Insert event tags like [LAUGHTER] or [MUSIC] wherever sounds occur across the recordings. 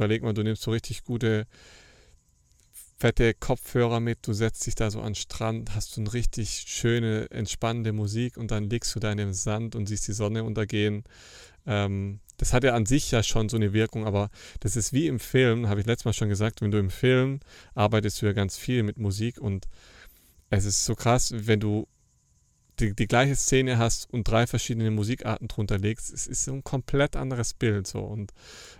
überleg mal, du nimmst so richtig gute, fette Kopfhörer mit, du setzt dich da so an den Strand, hast so eine richtig schöne, entspannende Musik und dann legst du da in den Sand und siehst die Sonne untergehen. Ähm, das hat ja an sich ja schon so eine Wirkung, aber das ist wie im Film, habe ich letztes Mal schon gesagt, wenn du im Film arbeitest du ja ganz viel mit Musik und es ist so krass, wenn du die, die gleiche Szene hast und drei verschiedene Musikarten drunter legst, es ist so ein komplett anderes Bild so und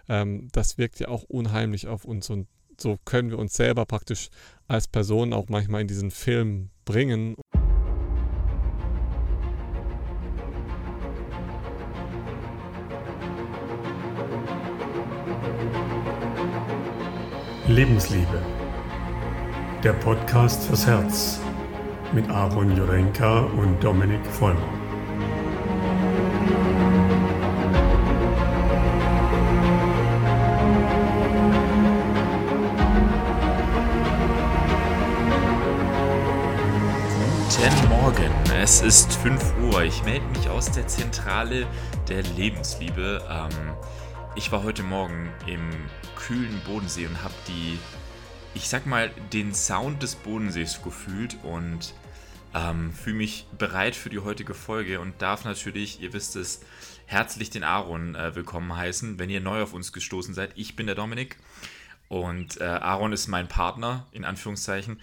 ähm, das wirkt ja auch unheimlich auf uns und so können wir uns selber praktisch als Person auch manchmal in diesen Film bringen. Lebensliebe. Der Podcast fürs Herz mit Aaron Jurenka und Dominik Vollmer. Guten Morgen, es ist 5 Uhr. Ich melde mich aus der Zentrale der Lebensliebe. Ähm, ich war heute Morgen im kühlen Bodensee und habe die, ich sag mal, den Sound des Bodensees gefühlt und ähm, fühle mich bereit für die heutige Folge und darf natürlich, ihr wisst es, herzlich den Aaron äh, willkommen heißen, wenn ihr neu auf uns gestoßen seid. Ich bin der Dominik und äh, Aaron ist mein Partner, in Anführungszeichen.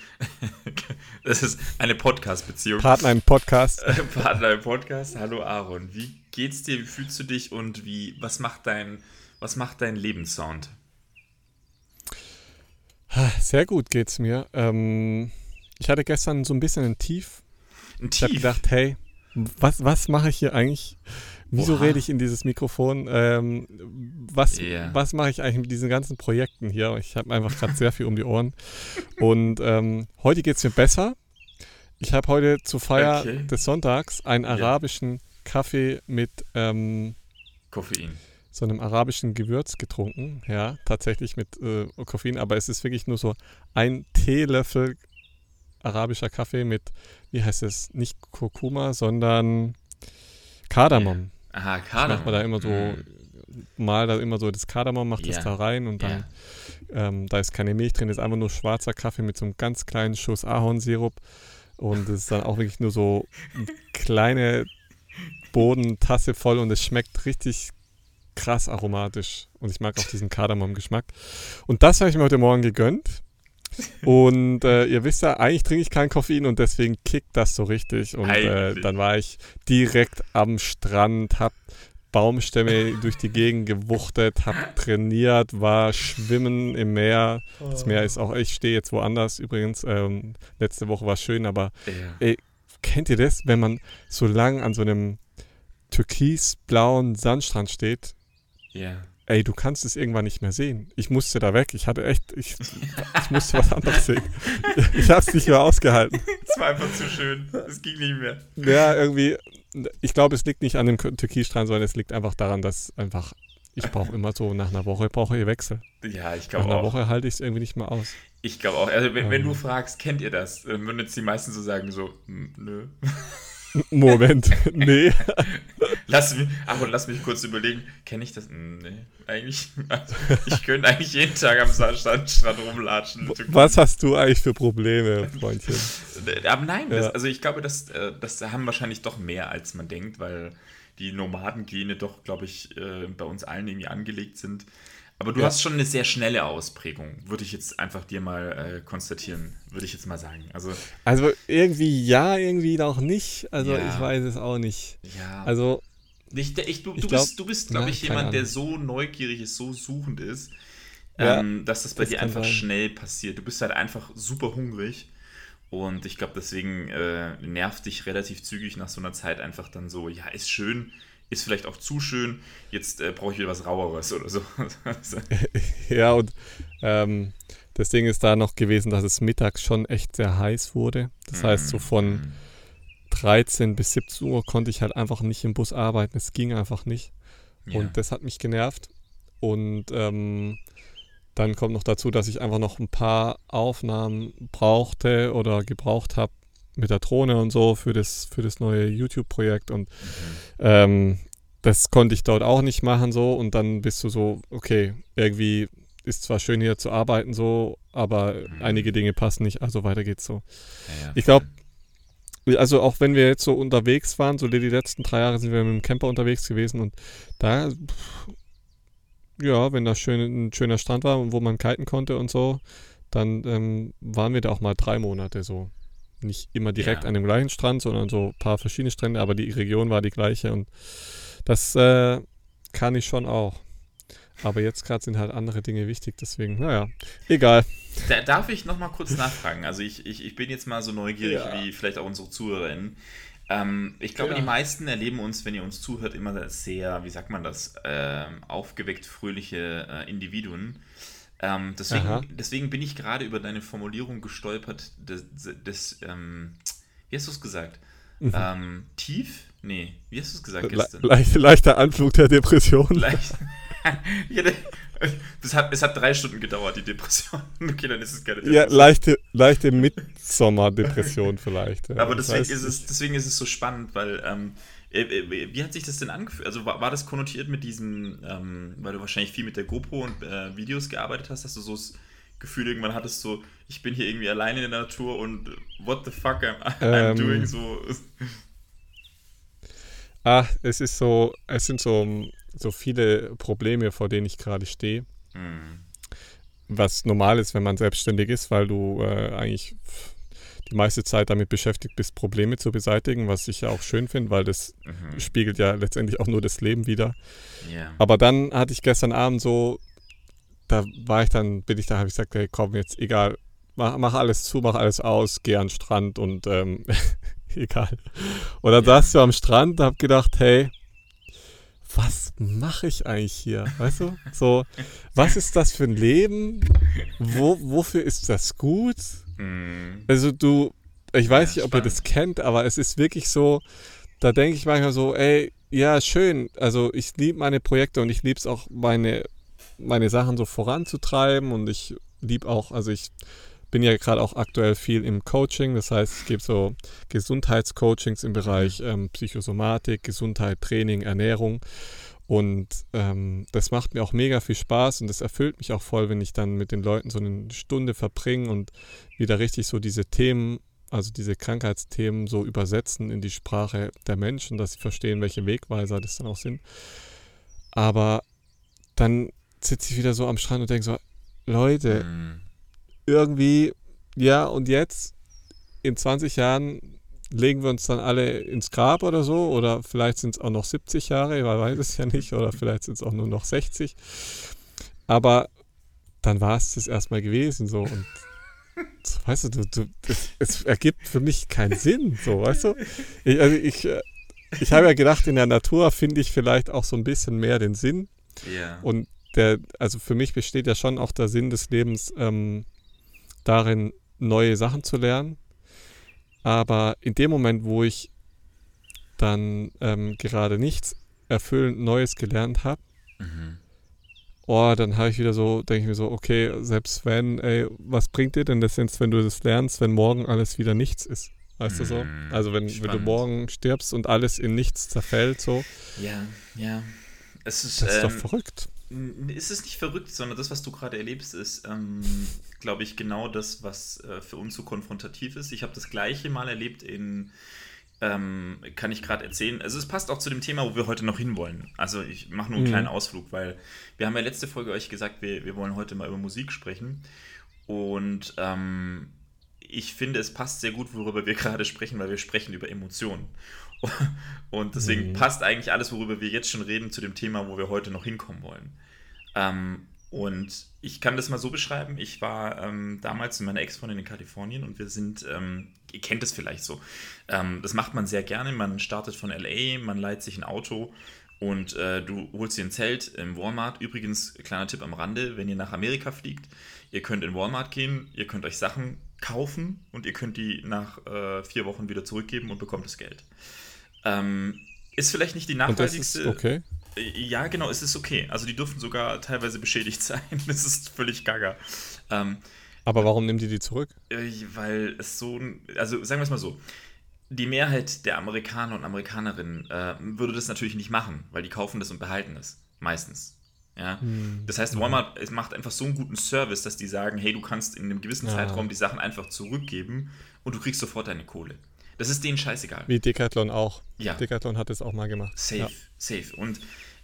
[LAUGHS] das ist eine Podcast-Beziehung. Partner im Podcast. [LAUGHS] Partner im Podcast. Hallo Aaron, wie geht's dir? Wie fühlst du dich und wie, was macht dein, was macht dein Lebenssound? Sehr gut geht's mir. Ähm, ich hatte gestern so ein bisschen ein Tief. Ein Ich habe gedacht, hey, was, was mache ich hier eigentlich? Wieso Oha. rede ich in dieses Mikrofon? Ähm, was Ja. was mache ich eigentlich mit diesen ganzen Projekten hier? Ich habe einfach gerade sehr viel um die Ohren. Und ähm, heute geht es mir besser. Ich habe heute zur Feier Okay. des Sonntags einen arabischen Kaffee mit ähm, Koffein. so einem arabischen Gewürz getrunken. Ja, tatsächlich mit äh, Koffein, aber es ist wirklich nur so ein Teelöffel arabischer Kaffee mit, wie heißt es, nicht Kurkuma, sondern Kardamom. Aha, Ich Kardamom. macht man da immer so, Mm. mal da immer so das Kardamom, macht Ja. das da rein und dann, Ja. ähm, da ist keine Milch drin, ist einfach nur schwarzer Kaffee mit so einem ganz kleinen Schuss Ahornsirup und es ist dann auch wirklich nur so eine kleine Bodentasse voll und es schmeckt richtig krass aromatisch und ich mag auch diesen Kardamom-Geschmack. Und das habe ich mir heute Morgen gegönnt. Und äh, ihr wisst ja, eigentlich trinke ich kein Koffein und deswegen kickt das so richtig. Und äh, dann war ich direkt am Strand, hab Baumstämme durch die Gegend gewuchtet, hab trainiert, war schwimmen im Meer. Das Meer ist auch, ich stehe jetzt woanders übrigens. Ähm, letzte Woche war schön, aber Ja. kennt ihr das, wenn man so lang an so einem türkisblauen Sandstrand steht? ja. Ey, du kannst es irgendwann nicht mehr sehen. Ich musste da weg. Ich hatte echt, ich, ich musste was anderes sehen. Ich habe es nicht mehr ausgehalten. Es war einfach zu schön. Es ging nicht mehr. Ja, irgendwie, ich glaube, es liegt nicht an dem Türkisstrand, sondern es liegt einfach daran, dass einfach, ich brauche immer so, nach einer Woche brauche ich Wechsel. Ja, ich Nach glaube einer auch. Woche halte ich es irgendwie nicht mehr aus. Ich glaube auch. Also, wenn, wenn Ähm. du fragst, kennt ihr das? Dann würden jetzt die meisten so sagen: so, "Hm, nö. Moment, [LAUGHS] nee. Lass mich, Aaron, lass mich kurz überlegen. Kenne ich das? Nee, eigentlich. Also, [LAUGHS] ich könnte eigentlich jeden Tag am Sandstrand rumlatschen. Was hast du eigentlich für Probleme, Freundchen? Aber nein, das, Ja. also ich glaube, das, äh, das haben wahrscheinlich doch mehr, als man denkt, weil die Nomadengene doch, glaube ich, äh, bei uns allen irgendwie angelegt sind. Aber du Ja. hast schon eine sehr schnelle Ausprägung, würde ich jetzt einfach dir mal äh, konstatieren, würde ich jetzt mal sagen. Also, Also irgendwie ja, irgendwie auch nicht. Also Ja. ich weiß es auch nicht. ja. Also ich, ich, du, ich du glaub- bist, du bist glaube ich, jemand, der so neugierig ist, so suchend ist, Ja, ähm, dass das bei das dir einfach sein. schnell passiert. Du bist halt einfach super hungrig. Und ich glaube, deswegen äh, nervt dich relativ zügig nach so einer Zeit einfach dann so, ja, ist schön, ist vielleicht auch zu schön, jetzt äh, brauche ich wieder was Raueres oder so. [LAUGHS] ja, und ähm, das Ding ist da noch gewesen, dass es mittags schon echt sehr heiß wurde. Das heißt, so von Mhm. 13 bis 17 Uhr konnte ich halt einfach nicht im Bus arbeiten. Es ging einfach nicht. Ja. Und das hat mich genervt. Und ähm, dann kommt noch dazu, dass ich einfach noch ein paar Aufnahmen brauchte oder gebraucht habe mit der Drohne und so für das, für das neue YouTube-Projekt. Und ähm, das konnte ich dort auch nicht machen so. Und dann bist du so, okay, irgendwie ist zwar schön hier zu arbeiten so, aber mhm. einige Dinge passen nicht, also weiter geht's so. Ja, ja, ich glaube, also auch wenn wir jetzt so unterwegs waren, so die letzten drei Jahre sind wir mit dem Camper unterwegs gewesen und da, ja, wenn da schön, ein schöner Strand war, wo man kiten konnte und so, dann ähm, waren wir da auch mal drei Monate so. Nicht immer direkt ja. an dem gleichen Strand, sondern so ein paar verschiedene Strände, aber die Region war die gleiche und das äh, kann ich schon auch. Aber jetzt gerade sind halt andere Dinge wichtig, deswegen, naja, egal. Da, darf ich nochmal kurz nachfragen? Also ich, ich, ich bin jetzt mal so neugierig ja. wie vielleicht auch unsere ZuhörerInnen. Ähm, ich glaube, ja. die meisten erleben uns, wenn ihr uns zuhört, immer sehr, wie sagt man das, äh, aufgeweckt fröhliche äh, Individuen. Ähm, deswegen, deswegen bin ich gerade über deine Formulierung gestolpert, des, des ähm, wie hast du es gesagt? Mhm. Ähm, tief? Nee, wie hast du es gesagt gestern? Le leichter Anflug der Depression. [LAUGHS] Leicht. [LAUGHS] es, hat, es hat drei Stunden gedauert, die Depression. [LAUGHS] Okay, dann ist es keine Depression. Ja, leichte, leichte Mitsommerdepression vielleicht. Ja. Aber deswegen ist, es, deswegen ist es so spannend, weil ähm, äh, äh, wie hat sich das denn angefühlt? Also war, war das konnotiert mit diesem, ähm, weil du wahrscheinlich viel mit der GoPro und äh, Videos gearbeitet hast, dass du so das Gefühl irgendwann hattest, so, ich bin hier irgendwie alleine in der Natur und what the fuck I'm, I'm ähm, doing so. Ah, es ist so, es sind so, so viele Probleme, vor denen ich gerade stehe. Mhm. Was normal ist, wenn man selbstständig ist, weil du äh, eigentlich die meiste Zeit damit beschäftigt bist, Probleme zu beseitigen, was ich ja auch schön finde, weil das mhm. spiegelt ja letztendlich auch nur das Leben wieder. Yeah. Aber dann hatte ich gestern Abend so, da war ich dann, bin ich da, habe ich gesagt, hey, komm, jetzt egal, mach, mach alles zu, mach alles aus, geh an den Strand und ähm, [LAUGHS] egal. Und dann yeah. saß du am Strand und hab gedacht, hey, was mache ich eigentlich hier? Weißt du? So, was ist das für ein Leben? Wo, wofür ist das gut? Mhm. Also du, ich weiß ja, nicht, ob spannend. ihr das kennt, aber es ist wirklich so, da denke ich manchmal so, ey, ja, schön. Also ich liebe meine Projekte und ich liebe es auch, meine, meine Sachen so voranzutreiben und ich liebe auch, also ich bin ja gerade auch aktuell viel im Coaching, das heißt, ich gebe so Gesundheitscoachings im Bereich ähm, Psychosomatik, Gesundheit, Training, Ernährung. Und ähm, das macht mir auch mega viel Spaß und das erfüllt mich auch voll, wenn ich dann mit den Leuten so eine Stunde verbringe und wieder richtig so diese Themen, also diese Krankheitsthemen so übersetzen in die Sprache der Menschen, dass sie verstehen, welche Wegweiser das dann auch sind. Aber dann sitze ich wieder so am Strand und denke so, Leute, mhm. irgendwie, ja, und jetzt in 20 Jahren legen wir uns dann alle ins Grab oder so, oder vielleicht sind es auch noch 70 Jahre, man weiß es ja nicht, oder vielleicht sind es auch nur noch 60. Aber dann war es das erstmal gewesen so und weißt du, du, du das, es ergibt für mich keinen Sinn, so, weißt du? Ich, also ich, äh, ich habe ja gedacht, in der Natur finde ich vielleicht auch so ein bisschen mehr den Sinn. Ja. Und der, also für mich besteht ja schon auch der Sinn des Lebens ähm, darin, neue Sachen zu lernen aber in dem Moment, wo ich dann ähm, gerade nichts erfüllend Neues gelernt habe, mhm. oh, dann habe ich wieder so, denke ich mir so, okay, selbst wenn, ey, was bringt dir denn das jetzt, wenn du das lernst, wenn morgen alles wieder nichts ist? Weißt mhm. du so? Mhm. Also wenn, wenn, du morgen stirbst und alles in nichts zerfällt, so. Ja, ja. Es ist, das ist ähm, doch verrückt ist es nicht verrückt, sondern das, was du gerade erlebst, ist, ähm, glaube ich, genau das, was äh, für uns so konfrontativ ist. Ich habe das gleiche mal erlebt in, ähm, kann ich gerade erzählen. Also es passt auch zu dem Thema, wo wir heute noch hinwollen. Also ich mache nur einen mhm. kleinen Ausflug, weil wir haben ja letzte Folge euch gesagt, wir, wir wollen heute mal über Musik sprechen. Und ähm, ich finde, es passt sehr gut, worüber wir [LAUGHS] gerade sprechen, weil wir sprechen über Emotionen. [LAUGHS] Und deswegen mhm. passt eigentlich alles, worüber wir jetzt schon reden, zu dem Thema, wo wir heute noch hinkommen wollen. Ähm, und ich kann das mal so beschreiben. Ich war ähm, damals mit meiner Ex-Freundin in Kalifornien und wir sind, ähm, ihr kennt es vielleicht so, ähm, das macht man sehr gerne. Man startet von LA, man leiht sich ein Auto und äh, du holst dir ein Zelt im Walmart. Übrigens, kleiner Tipp am Rande, wenn ihr nach Amerika fliegt, ihr könnt in Walmart gehen, ihr könnt euch Sachen kaufen und ihr könnt die nach äh, vier Wochen wieder zurückgeben und bekommt das Geld. Ähm, ist vielleicht nicht die nachhaltigste. Und das ist okay. Ja, genau, es ist okay. Also die dürfen sogar teilweise beschädigt [LAUGHS] sein. Das ist völlig gaga. Ähm, Aber warum nehmen die die zurück? Äh, weil es so, also sagen wir es mal so, die Mehrheit der Amerikaner und Amerikanerinnen äh, würde das natürlich nicht machen, weil die kaufen das und behalten es. Meistens. Ja? Mhm. Das heißt, Walmart macht einfach so einen guten Service, dass die sagen, hey, du kannst in einem gewissen ja. Zeitraum die Sachen einfach zurückgeben und du kriegst sofort deine Kohle. Das ist denen scheißegal. Wie Decathlon auch. Ja. Decathlon hat es auch mal gemacht. Safe, ja. safe. Und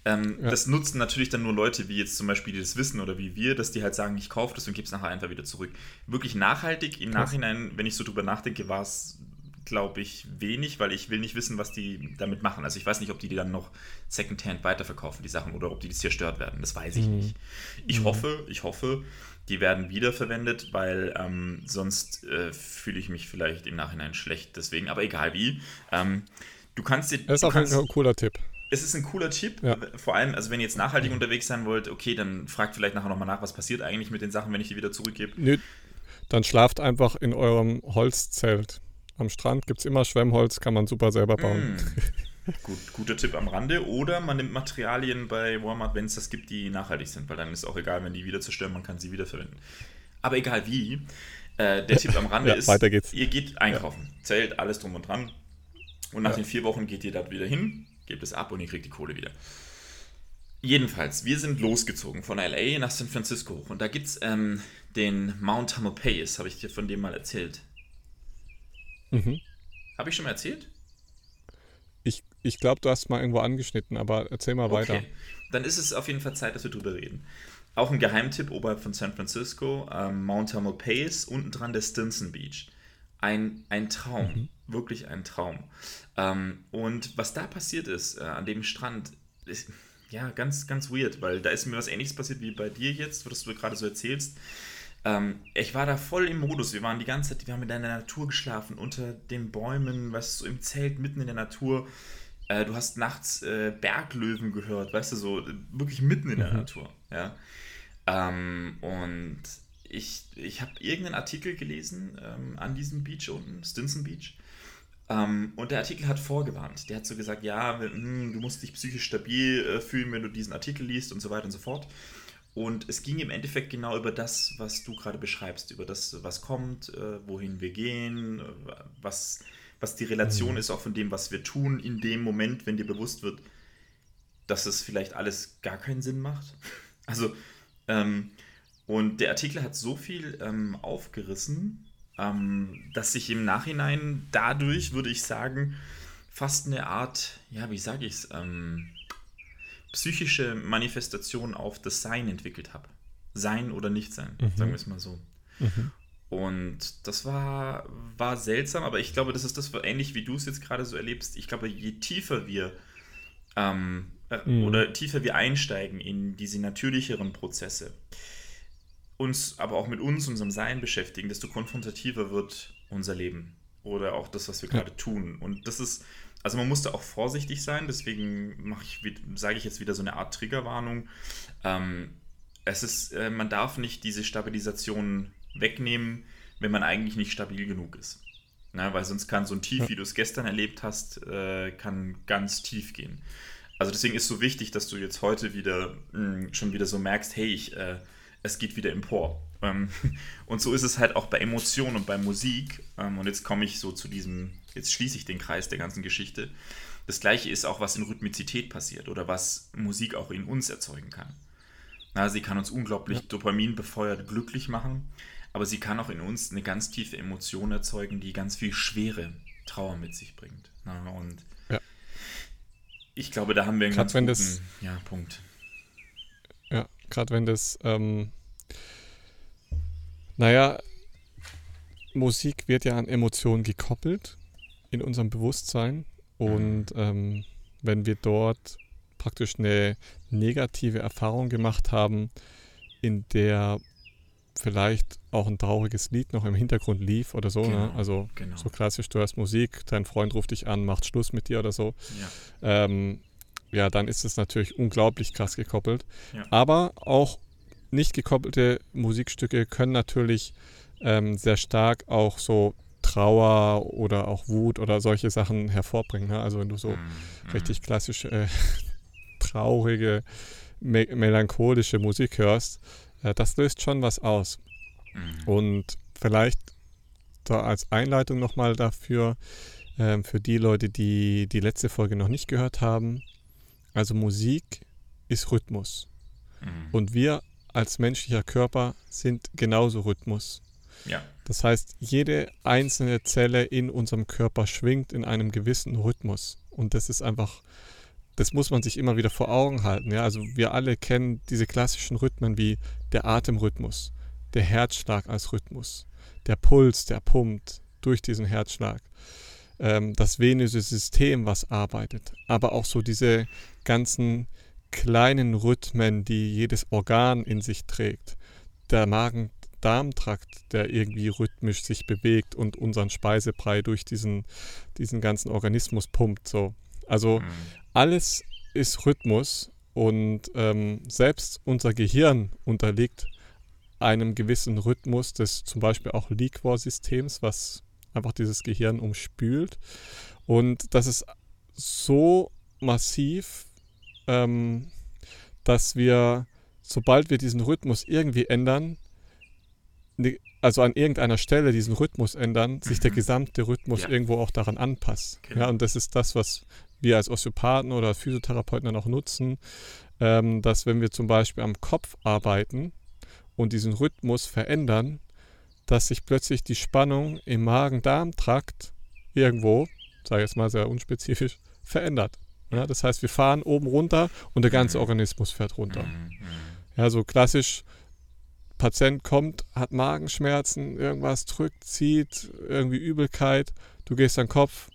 ähm, ja. das nutzen natürlich dann nur Leute, wie jetzt zum Beispiel, die das wissen oder wie wir, dass die halt sagen, ich kaufe das und gebe es nachher einfach wieder zurück. Wirklich nachhaltig, im Nachhinein, wenn ich so drüber nachdenke, war es glaube ich, wenig, weil ich will nicht wissen, was die damit machen. Also ich weiß nicht, ob die die dann noch Secondhand weiterverkaufen, die Sachen, oder ob die zerstört werden. Das weiß ich mhm. nicht. Ich mhm. hoffe, ich hoffe, die werden wiederverwendet, weil ähm, sonst äh, fühle ich mich vielleicht im Nachhinein schlecht. Deswegen, aber egal wie. Ähm, du kannst dir. Das ist auch kannst, ein cooler Tipp. Es ist ein cooler Tipp. Ja. Vor allem, also wenn ihr jetzt nachhaltig mhm. unterwegs sein wollt, okay, dann fragt vielleicht nachher nochmal nach, was passiert eigentlich mit den Sachen, wenn ich die wieder zurückgebe. Nö, dann schlaft einfach in eurem Holzzelt. Am Strand gibt es immer Schwemmholz, kann man super selber bauen. Mm. [LAUGHS] Gut, guter Tipp am Rande. Oder man nimmt Materialien bei Walmart, wenn es das gibt, die nachhaltig sind, weil dann ist auch egal, wenn die wieder zerstören, man kann sie wiederverwenden. Aber egal wie, äh, der Tipp am Rande [LAUGHS] ja, ist, weiter geht's. ihr geht einkaufen, ja. Zelt, alles drum und dran. Und nach ja. den vier Wochen geht ihr da wieder hin, gebt es ab und ihr kriegt die Kohle wieder. Jedenfalls, wir sind losgezogen von LA nach San Francisco hoch. Und da gibt es ähm, den Mount Tamalpais, habe ich dir von dem mal erzählt. Mhm. Habe ich schon mal erzählt? Ich, ich glaube, du hast mal irgendwo angeschnitten, aber erzähl mal weiter. Okay. Dann ist es auf jeden Fall Zeit, dass wir drüber reden. Auch ein Geheimtipp oberhalb von San Francisco, ähm, Mount Tamalpais, unten dran der Stinson Beach. Ein, ein Traum, mhm. wirklich ein Traum. Ähm, und was da passiert ist, äh, an dem Strand, ist ja ganz, ganz weird, weil da ist mir was ähnliches passiert wie bei dir jetzt, was du gerade so erzählst. Ähm, ich war da voll im Modus. Wir waren die ganze Zeit, wir haben in der Natur geschlafen, unter den Bäumen, weißt du, so im Zelt mitten in der Natur. Äh, du hast nachts äh, Berglöwen gehört, weißt du, so wirklich mitten in der mhm. Natur. Ja. Ähm, und ich, ich habe irgendeinen Artikel gelesen ähm, an diesem Beach unten, Stinson Beach. Ähm, und der Artikel hat vorgewarnt. Der hat so gesagt, ja, hm, du musst dich psychisch stabil äh, fühlen, wenn du diesen Artikel liest und so weiter und so fort. Und es ging im Endeffekt genau über das, was du gerade beschreibst, über das, was kommt, äh, wohin wir gehen, äh, was, was die Relation mhm. ist auch von dem, was wir tun, in dem Moment, wenn dir bewusst wird, dass es vielleicht alles gar keinen Sinn macht. [LAUGHS] Also, ähm, und der Artikel hat so viel ähm, aufgerissen, ähm, dass sich im Nachhinein dadurch, würde ich sagen, fast eine Art, ja, wie sage ich es, ähm, psychische Manifestation auf das Sein entwickelt habe. Sein oder nicht sein, mhm. sagen wir es mal so. Mhm. Und das war, war seltsam, aber ich glaube, das ist das ähnlich wie du es jetzt gerade so erlebst. Ich glaube, je tiefer wir ähm, äh, mhm. oder tiefer wir einsteigen in diese natürlicheren Prozesse, uns aber auch mit uns, unserem Sein beschäftigen, desto konfrontativer wird unser Leben oder auch das, was wir gerade tun. Und das ist also man musste auch vorsichtig sein, deswegen sage ich jetzt wieder so eine Art Triggerwarnung. Ähm, es ist, äh, man darf nicht diese Stabilisation wegnehmen, wenn man eigentlich nicht stabil genug ist. Na, weil sonst kann so ein Tief, wie du es gestern erlebt hast, äh, kann ganz tief gehen. Also deswegen ist so wichtig, dass du jetzt heute wieder mh, hm, schon wieder so merkst, hey, ich, äh, es geht wieder empor. Ähm, [LAUGHS] und so ist es halt auch bei Emotionen und bei Musik. Ähm, und jetzt komme ich so zu diesem Jetzt schließe ich den Kreis der ganzen Geschichte. Das gleiche ist auch, was in Rhythmizität passiert oder was Musik auch in uns erzeugen kann. Na, sie kann uns unglaublich ja. Dopamin befeuert glücklich machen, aber sie kann auch in uns eine ganz tiefe Emotion erzeugen, die ganz viel Schwere, Trauer mit sich bringt. Na, und ja. ich glaube, da haben wir einen grad ganz guten das, ja, Punkt. Ja, gerade wenn das, ähm, naja, Musik wird ja an Emotionen gekoppelt in unserem Bewusstsein. Und mhm. ähm, wenn wir dort praktisch eine negative Erfahrung gemacht haben, in der vielleicht auch ein trauriges Lied noch im Hintergrund lief oder so. Ne? Genau, ne? Also genau. so klassisch, du hörst Musik, dein Freund ruft dich an, macht Schluss mit dir oder so. Ja, ähm, ja dann ist es natürlich unglaublich krass gekoppelt. Ja. Aber auch nicht gekoppelte Musikstücke können natürlich ähm, sehr stark auch so Trauer oder auch Wut oder solche Sachen hervorbringen. Ne? Also wenn du so mm, richtig klassische, äh, [LAUGHS] traurige, me melancholische Musik hörst, äh, das löst schon was aus. Mm. Und vielleicht da als Einleitung nochmal dafür, äh, für die Leute, die die letzte Folge noch nicht gehört haben, also Musik ist Rhythmus. Mhm. Und wir als menschlicher Körper sind genauso Rhythmus. Ja. Das heißt, jede einzelne Zelle in unserem Körper schwingt in einem gewissen Rhythmus. Und das ist einfach, das muss man sich immer wieder vor Augen halten. Ja? Also wir alle kennen diese klassischen Rhythmen wie der Atemrhythmus, der Herzschlag als Rhythmus, der Puls, der pumpt durch diesen Herzschlag, ähm, das venöse System, was arbeitet, aber auch so diese ganzen kleinen Rhythmen, die jedes Organ in sich trägt. Der Magen-Darm-Trakt, der irgendwie rhythmisch sich bewegt und unseren Speisebrei durch diesen, diesen ganzen Organismus pumpt. So. Also mhm. alles ist Rhythmus und ähm, selbst unser Gehirn unterliegt einem gewissen Rhythmus des zum Beispiel auch Liquor-Systems, was einfach dieses Gehirn umspült. Und das ist so massiv, ähm, dass wir, sobald wir diesen Rhythmus irgendwie ändern, ne, also an irgendeiner Stelle diesen Rhythmus ändern, sich der mhm. gesamte Rhythmus ja. irgendwo auch daran anpasst. Genau. Ja, und das ist das, was wir als Osteopathen oder Physiotherapeuten dann auch nutzen, ähm, dass wenn wir zum Beispiel am Kopf arbeiten und diesen Rhythmus verändern, dass sich plötzlich die Spannung im Magen-Darm-Trakt irgendwo, sage ich jetzt mal sehr unspezifisch, verändert. Ja, das heißt, wir fahren oben runter und der ganze mhm. Organismus fährt runter. Mhm, mhm. Ja, so klassisch, Patient kommt, hat Magenschmerzen, irgendwas drückt, zieht, irgendwie Übelkeit, du gehst an den Kopf,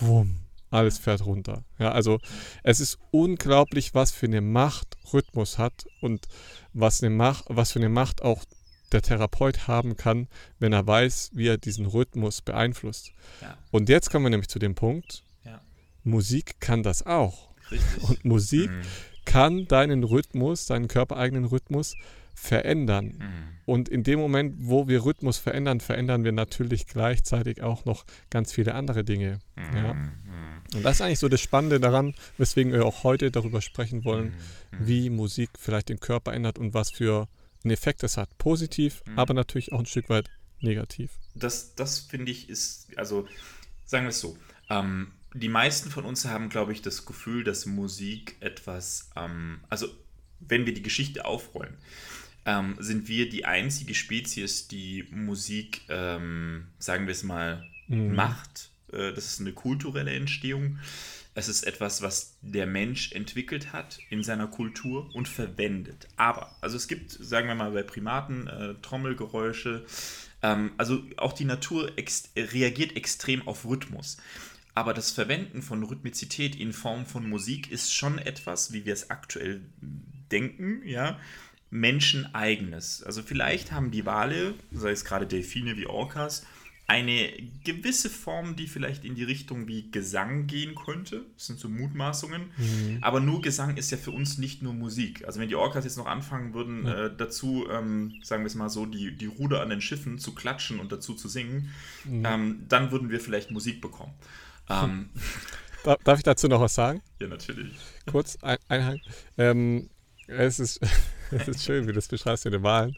wumm, alles fährt runter. Ja, also es ist unglaublich, was für eine Macht Rhythmus hat und was, eine Macht, was für eine Macht auch der Therapeut haben kann, wenn er weiß, wie er diesen Rhythmus beeinflusst. Ja. Und jetzt kommen wir nämlich zu dem Punkt, Musik kann das auch. Richtig. Und Musik mhm. kann deinen Rhythmus, deinen körpereigenen Rhythmus verändern. Mhm. Und in dem Moment, wo wir Rhythmus verändern, verändern wir natürlich gleichzeitig auch noch ganz viele andere Dinge. Mhm. Ja? Und das ist eigentlich so das Spannende daran, weswegen wir auch heute darüber sprechen wollen, mhm. wie Musik vielleicht den Körper ändert und was für einen Effekt es hat. Positiv, mhm. aber natürlich auch ein Stück weit negativ. Das, das finde ich ist, also sagen wir es so, ähm, die meisten von uns haben, glaube ich, das Gefühl, dass Musik etwas, ähm, also wenn wir die Geschichte aufrollen, ähm, sind wir die einzige Spezies, die Musik, ähm, sagen wir es mal, mhm. macht. Äh, das ist eine kulturelle Entstehung. Es ist etwas, was der Mensch entwickelt hat in seiner Kultur und verwendet. Aber, also es gibt, sagen wir mal, bei Primaten äh, Trommelgeräusche. Ähm, also auch die Natur ex reagiert extrem auf Rhythmus. Aber das Verwenden von Rhythmizität in Form von Musik ist schon etwas, wie wir es aktuell denken, ja, menscheneigenes. Also vielleicht haben die Wale, sei es gerade Delfine wie Orcas, eine gewisse Form, die vielleicht in die Richtung wie Gesang gehen könnte. Das sind so Mutmaßungen. Mhm. Aber nur Gesang ist ja für uns nicht nur Musik. Also wenn die Orcas jetzt noch anfangen würden, ja. äh, dazu, ähm, sagen wir es mal so, die, die Ruder an den Schiffen zu klatschen und dazu zu singen, mhm. ähm, dann würden wir vielleicht Musik bekommen. Ähm, [LAUGHS] Darf ich dazu noch was sagen? Ja, natürlich. Kurz ein, Einhang. Ähm, es, ist, [LAUGHS] es ist schön, wie du das beschreibst in den Wahlen.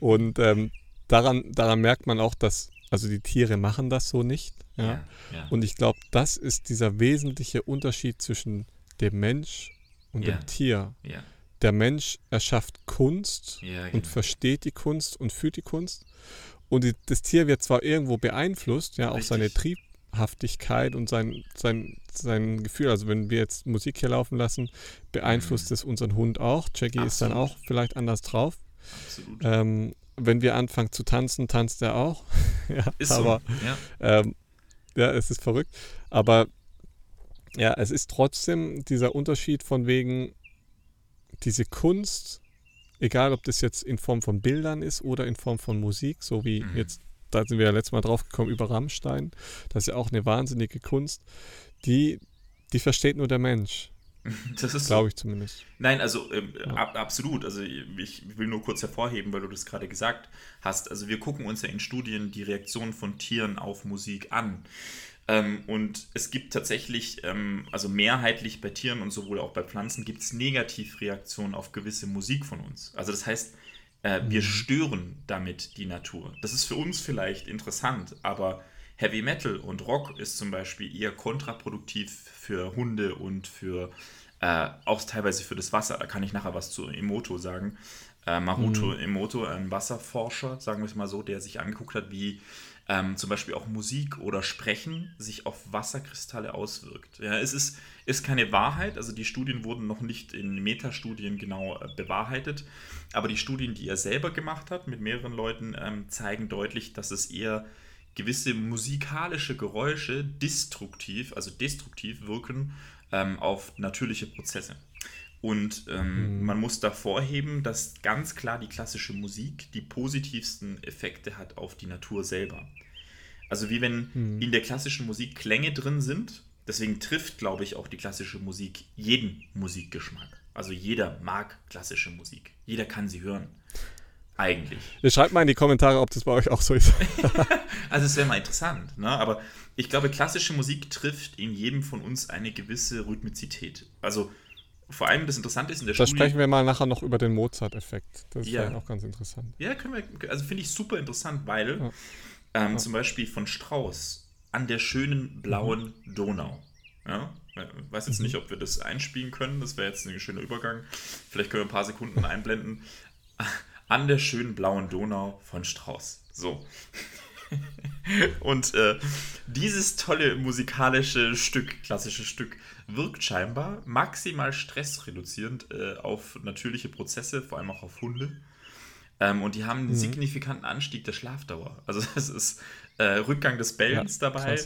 Und ähm, daran, daran merkt man auch, dass also die Tiere machen das so nicht. Ja? ja, ja. Und ich glaube, das ist dieser wesentliche Unterschied zwischen dem Mensch und ja. dem Tier. Der Mensch erschafft Kunst genau. und versteht die Kunst und fühlt die Kunst. Und die, das Tier wird zwar irgendwo beeinflusst, ja, auch seine Trieb, Haftigkeit und sein, sein, sein Gefühl. Also wenn wir jetzt Musik hier laufen lassen, beeinflusst mhm. es unseren Hund auch. Jackie Absolut. ist dann auch vielleicht anders drauf. Ähm, wenn wir anfangen zu tanzen, tanzt er auch. [LAUGHS] ja, ist aber, so. Ja. Ähm, ja, es ist verrückt. Aber ja, es ist trotzdem dieser Unterschied von wegen diese Kunst, egal ob das jetzt in Form von Bildern ist oder in Form von Musik, so wie mhm. jetzt da sind wir ja letztes Mal drauf gekommen, über Rammstein. Das ist ja auch eine wahnsinnige Kunst, die, die versteht nur der Mensch. [LAUGHS] Das ist glaube ich zumindest. Nein, also ähm, ja. ab, absolut. Also ich will nur kurz hervorheben, weil du das gerade gesagt hast. Also wir gucken uns ja in Studien die Reaktionen von Tieren auf Musik an. Ähm, und es gibt tatsächlich, ähm, also mehrheitlich bei Tieren und sowohl auch bei Pflanzen, gibt es Negativreaktionen auf gewisse Musik von uns. Also das heißt, äh, mhm. Wir stören damit die Natur. Das ist für uns vielleicht interessant, aber Heavy Metal und Rock ist zum Beispiel eher kontraproduktiv für Hunde und für Äh, auch teilweise für das Wasser. Da kann ich nachher was zu Emoto sagen. Äh, Maruto mhm. Emoto, ein Wasserforscher, sagen wir es mal so, der sich angeguckt hat, wie ähm, zum Beispiel auch Musik oder Sprechen sich auf Wasserkristalle auswirkt. Ja, es ist, ist keine Wahrheit, also die Studien wurden noch nicht in Metastudien genau äh, bewahrheitet, aber die Studien, die er selber gemacht hat mit mehreren Leuten, ähm, zeigen deutlich, dass es eher gewisse musikalische Geräusche destruktiv, also destruktiv wirken ähm, auf natürliche Prozesse. Und ähm, mhm. man muss da vorheben, dass ganz klar die klassische Musik die positivsten Effekte hat auf die Natur selber. Also wie wenn mhm. in der klassischen Musik Klänge drin sind. Deswegen trifft, glaube ich, auch die klassische Musik jeden Musikgeschmack. Also jeder mag klassische Musik. Jeder kann sie hören. Eigentlich. Schreibt mal in die Kommentare, ob das bei euch auch so ist. [LAUGHS] [LAUGHS] also es wäre mal interessant. Ne? Aber ich glaube, klassische Musik trifft in jedem von uns eine gewisse Rhythmizität. Also vor allem das Interessante ist in der da Studie. Da sprechen wir mal nachher noch über den Mozart-Effekt. Das ja. wäre auch ganz interessant. Ja, können wir, also finde ich super interessant, weil ja. Ähm, ja. zum Beispiel von Strauß an der schönen blauen mhm. Donau. Ja, ich weiß jetzt mhm. nicht, ob wir das einspielen können. Das wäre jetzt ein schöner Übergang. Vielleicht können wir ein paar Sekunden einblenden. [LAUGHS] An der schönen blauen Donau von Strauß. So. [LAUGHS] Und äh, dieses tolle musikalische Stück, klassische Stück, wirkt scheinbar maximal stressreduzierend äh, auf natürliche Prozesse, vor allem auch auf Hunde. Ähm, und die haben einen mhm. signifikanten Anstieg der Schlafdauer. Also [LAUGHS] es ist äh, Rückgang des Bellens ja, dabei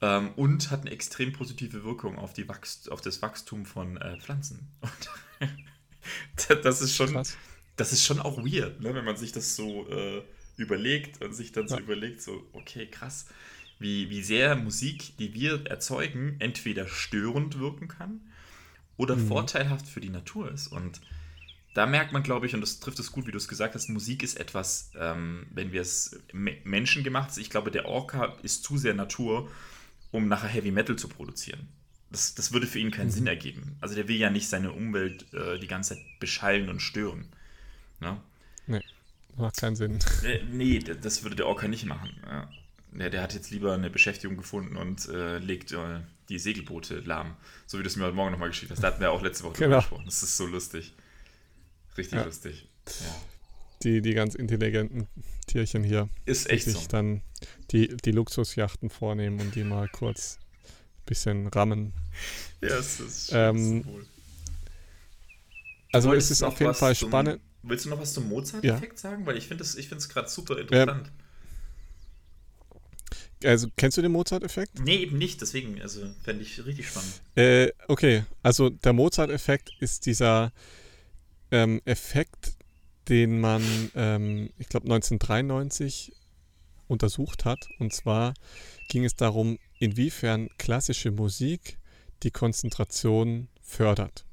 ähm, und hat eine extrem positive Wirkung auf, die Wachst auf das Wachstum von äh, Pflanzen. [LAUGHS] das ist schon, krass. das ist schon auch weird, ne, wenn man sich das so äh, überlegt und sich dann ja. so überlegt, so, okay, krass, wie, wie sehr Musik, die wir erzeugen, entweder störend wirken kann oder mhm. vorteilhaft für die Natur ist. Und da merkt man, glaube ich, und das trifft es gut, wie du es gesagt hast, Musik ist etwas, ähm, wenn wir es Menschen gemacht, ich glaube, der Orca ist zu sehr Natur, um nachher Heavy Metal zu produzieren. Das, das würde für ihn keinen mhm. Sinn ergeben. Also der will ja nicht seine Umwelt äh, die ganze Zeit beschallen und stören. Ne? Nee, macht keinen Sinn. Äh, nee, das würde der Orca nicht machen. Ja. Der, der hat jetzt lieber eine Beschäftigung gefunden und äh, legt äh, die Segelboote lahm. So wie du es mir heute Morgen nochmal geschickt hast. Da hatten wir auch letzte Woche genau. gesprochen. Das ist so lustig. Richtig ja. lustig. Ja. Die, die ganz intelligenten Tierchen hier. Ist echt die sich so. dann die, die Luxusjachten vornehmen und die mal kurz ein bisschen rammen. Ja, es ist ähm, wohl. Also es ist auf jeden Fall spannend. Zum, willst du noch was zum Mozart-Effekt ja. sagen? Weil ich finde es gerade super interessant. Ähm, also kennst du den Mozart-Effekt? Nee, eben nicht, deswegen, also fände ich richtig spannend. Äh, okay, also der Mozart-Effekt ist dieser ähm, Effekt, den man, ähm, ich glaube, 1993 untersucht hat. Und zwar ging es darum, inwiefern klassische Musik die Konzentration fördert.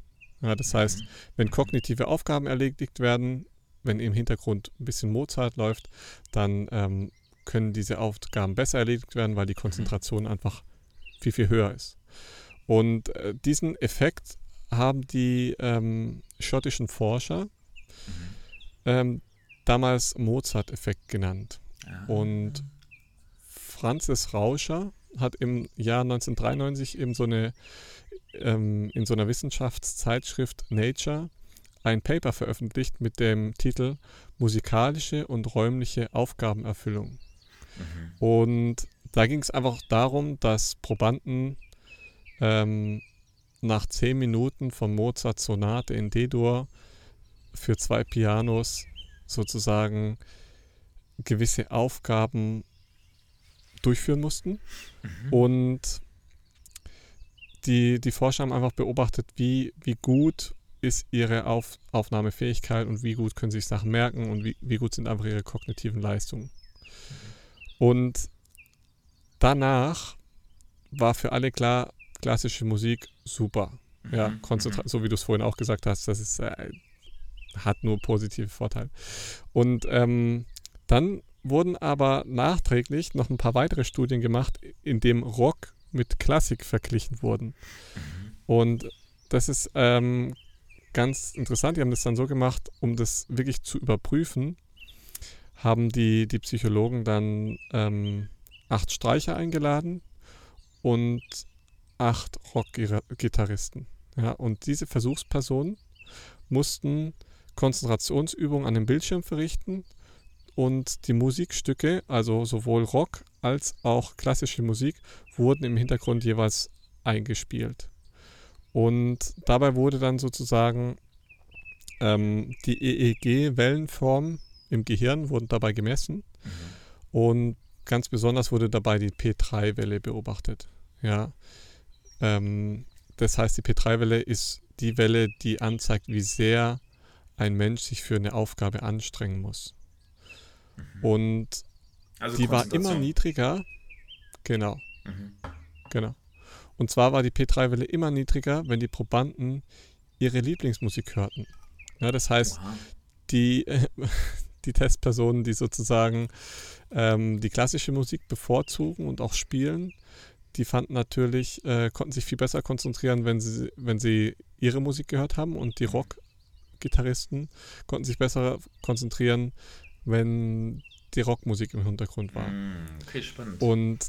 Ja, das heißt, mhm. wenn kognitive Aufgaben erledigt werden, wenn im Hintergrund ein bisschen Mozart läuft, dann ähm, können diese Aufgaben besser erledigt werden, weil die mhm. Konzentration einfach viel, viel höher ist. Und äh, diesen Effekt haben die ähm, schottischen Forscher mhm. ähm, damals Mozart-Effekt genannt. Ah. Und Franzis Rauscher hat im Jahr 1993 eben so eine, ähm, in so einer Wissenschaftszeitschrift Nature ein Paper veröffentlicht mit dem Titel Musikalische und räumliche Aufgabenerfüllung. Mhm. Und da ging es einfach darum, dass Probanden ähm, nach zehn Minuten von Mozart Sonate in D-Dur für zwei Pianos sozusagen gewisse Aufgaben durchführen mussten. Mhm. Und die, die Forscher haben einfach beobachtet, wie, wie gut ist ihre Auf, Aufnahmefähigkeit und wie gut können sie sich Sachen merken und wie, wie gut sind einfach ihre kognitiven Leistungen. Mhm. Und danach war für alle klar, klassische Musik super. Ja, mhm. mhm. so wie du es vorhin auch gesagt hast, das ist, äh, hat nur positive Vorteile. Und ähm, dann wurden aber nachträglich noch ein paar weitere Studien gemacht, in dem Rock mit Klassik verglichen wurden. Mhm. Und das ist ähm, ganz interessant. Die haben das dann so gemacht, um das wirklich zu überprüfen, haben die, die Psychologen dann ähm, acht Streicher eingeladen und acht Rockgitarristen. Ja, und diese Versuchspersonen mussten Konzentrationsübungen an dem Bildschirm verrichten und die Musikstücke, also sowohl Rock als auch klassische Musik, wurden im Hintergrund jeweils eingespielt. Und dabei wurde dann sozusagen ähm, die EEG-Wellenform im Gehirn wurden dabei gemessen mhm. und ganz besonders wurde dabei die P3-Welle beobachtet. Ja, ähm, das heißt, die P3-Welle ist die Welle, die anzeigt, wie sehr ein Mensch sich für eine Aufgabe anstrengen muss. Mhm. Und also die war immer niedriger. Genau. Mhm. Genau. Und zwar war die P3-Welle immer niedriger, wenn die Probanden ihre Lieblingsmusik hörten. Ja, das heißt, die, äh, [LAUGHS] die Testpersonen, die sozusagen ähm, die klassische Musik bevorzugen und auch spielen, die fanden natürlich, äh, konnten sich viel besser konzentrieren, wenn sie, wenn sie ihre Musik gehört haben und die. Rock-Gitarristen konnten sich besser konzentrieren, wenn die Rockmusik im Hintergrund war. Mm, okay, spannend. Und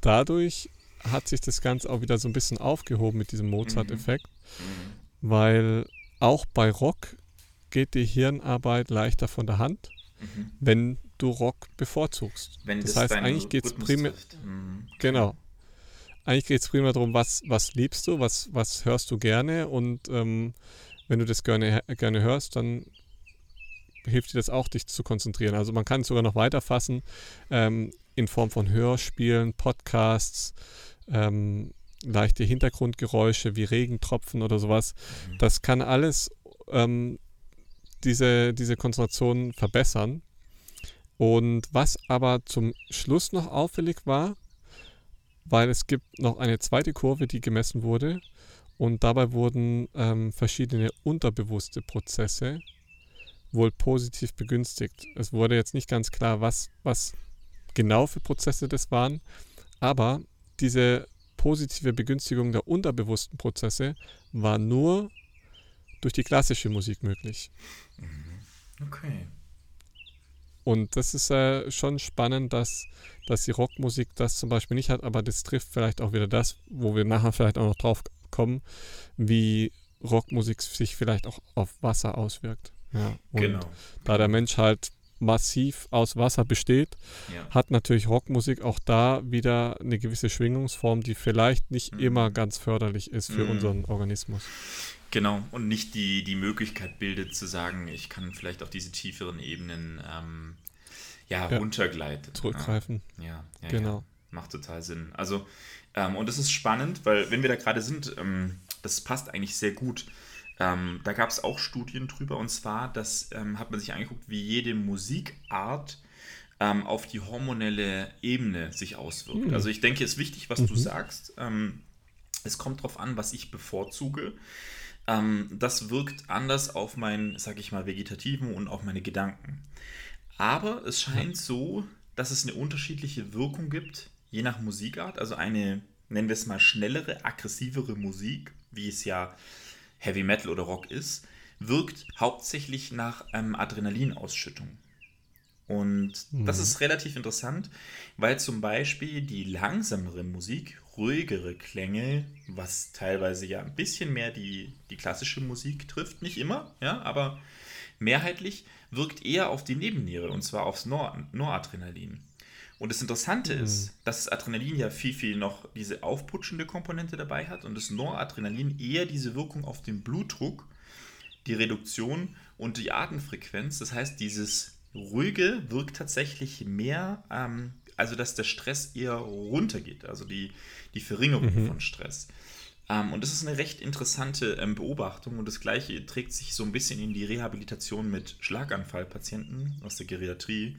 dadurch hat sich das Ganze auch wieder so ein bisschen aufgehoben mit diesem Mozart-Effekt, mhm. mhm. weil auch bei Rock geht die Hirnarbeit leichter von der Hand, mhm. wenn du Rock bevorzugst. Wenn das, das heißt, eigentlich geht es primär. Mhm. Genau. Eigentlich geht es primär darum, was, was liebst du, was, was hörst du gerne und ähm, wenn du das gerne, gerne hörst, dann hilft dir das auch, dich zu konzentrieren. Also man kann es sogar noch weiter fassen ähm, in Form von Hörspielen, Podcasts, ähm, leichte Hintergrundgeräusche wie Regentropfen oder sowas. Mhm. Das kann alles ähm, diese, diese Konzentration verbessern. Und was aber zum Schluss noch auffällig war, weil es gibt noch eine zweite Kurve, die gemessen wurde und dabei wurden ähm, verschiedene unterbewusste Prozesse wohl positiv begünstigt. Es wurde jetzt nicht ganz klar, was, was genau für Prozesse das waren, aber diese positive Begünstigung der unterbewussten Prozesse war nur durch die klassische Musik möglich. Okay. Und das ist äh, schon spannend, dass, dass die Rockmusik das zum Beispiel nicht hat, aber das trifft vielleicht auch wieder das, wo wir nachher vielleicht auch noch drauf kommen, wie Rockmusik sich vielleicht auch auf Wasser auswirkt. Ja, und genau. da der Mensch halt massiv aus Wasser besteht, ja. hat natürlich Rockmusik auch da wieder eine gewisse Schwingungsform, die vielleicht nicht mhm. immer ganz förderlich ist für mhm. unseren Organismus. Genau, und nicht die, die Möglichkeit bildet zu sagen, ich kann vielleicht auf diese tieferen Ebenen ähm, ja, ja, runtergleiten. Zurückgreifen. Ja, ja genau. Macht total Sinn. Also, ähm, und es ist spannend, weil wenn wir da gerade sind, ähm, das passt eigentlich sehr gut ähm, da gab es auch Studien drüber und zwar, das ähm, hat man sich angeguckt, wie jede Musikart ähm, auf die hormonelle Ebene sich auswirkt. Mhm. Also ich denke, es ist wichtig, was mhm. du sagst. Es kommt darauf an, was ich bevorzuge. Ähm, das wirkt anders auf meinen, sag ich mal, vegetativen und auf meine Gedanken. Aber es scheint so, dass es eine unterschiedliche Wirkung gibt, je nach Musikart. Also eine, nennen wir es mal, schnellere, aggressivere Musik, wie es ja Heavy Metal oder Rock ist, wirkt hauptsächlich nach ähm, Adrenalinausschüttung. Und mhm. das ist relativ interessant, weil zum Beispiel die langsamere Musik, ruhigere Klänge, was teilweise ja ein bisschen mehr die, die klassische Musik trifft, nicht immer, ja, aber mehrheitlich wirkt eher auf die Nebenniere und zwar aufs Nor Noradrenalin. Und das Interessante mhm. ist, dass das Adrenalin ja viel, viel noch diese aufputschende Komponente dabei hat und das Noradrenalin eher diese Wirkung auf den Blutdruck, die Reduktion und die Atemfrequenz. Das heißt, dieses Ruhige wirkt tatsächlich mehr, ähm, also dass der Stress eher runtergeht, also die, die Verringerung mhm. von Stress. Ähm, und das ist eine recht interessante ähm, Beobachtung und das gleiche trägt sich so ein bisschen in die Rehabilitation mit Schlaganfallpatienten aus der Geriatrie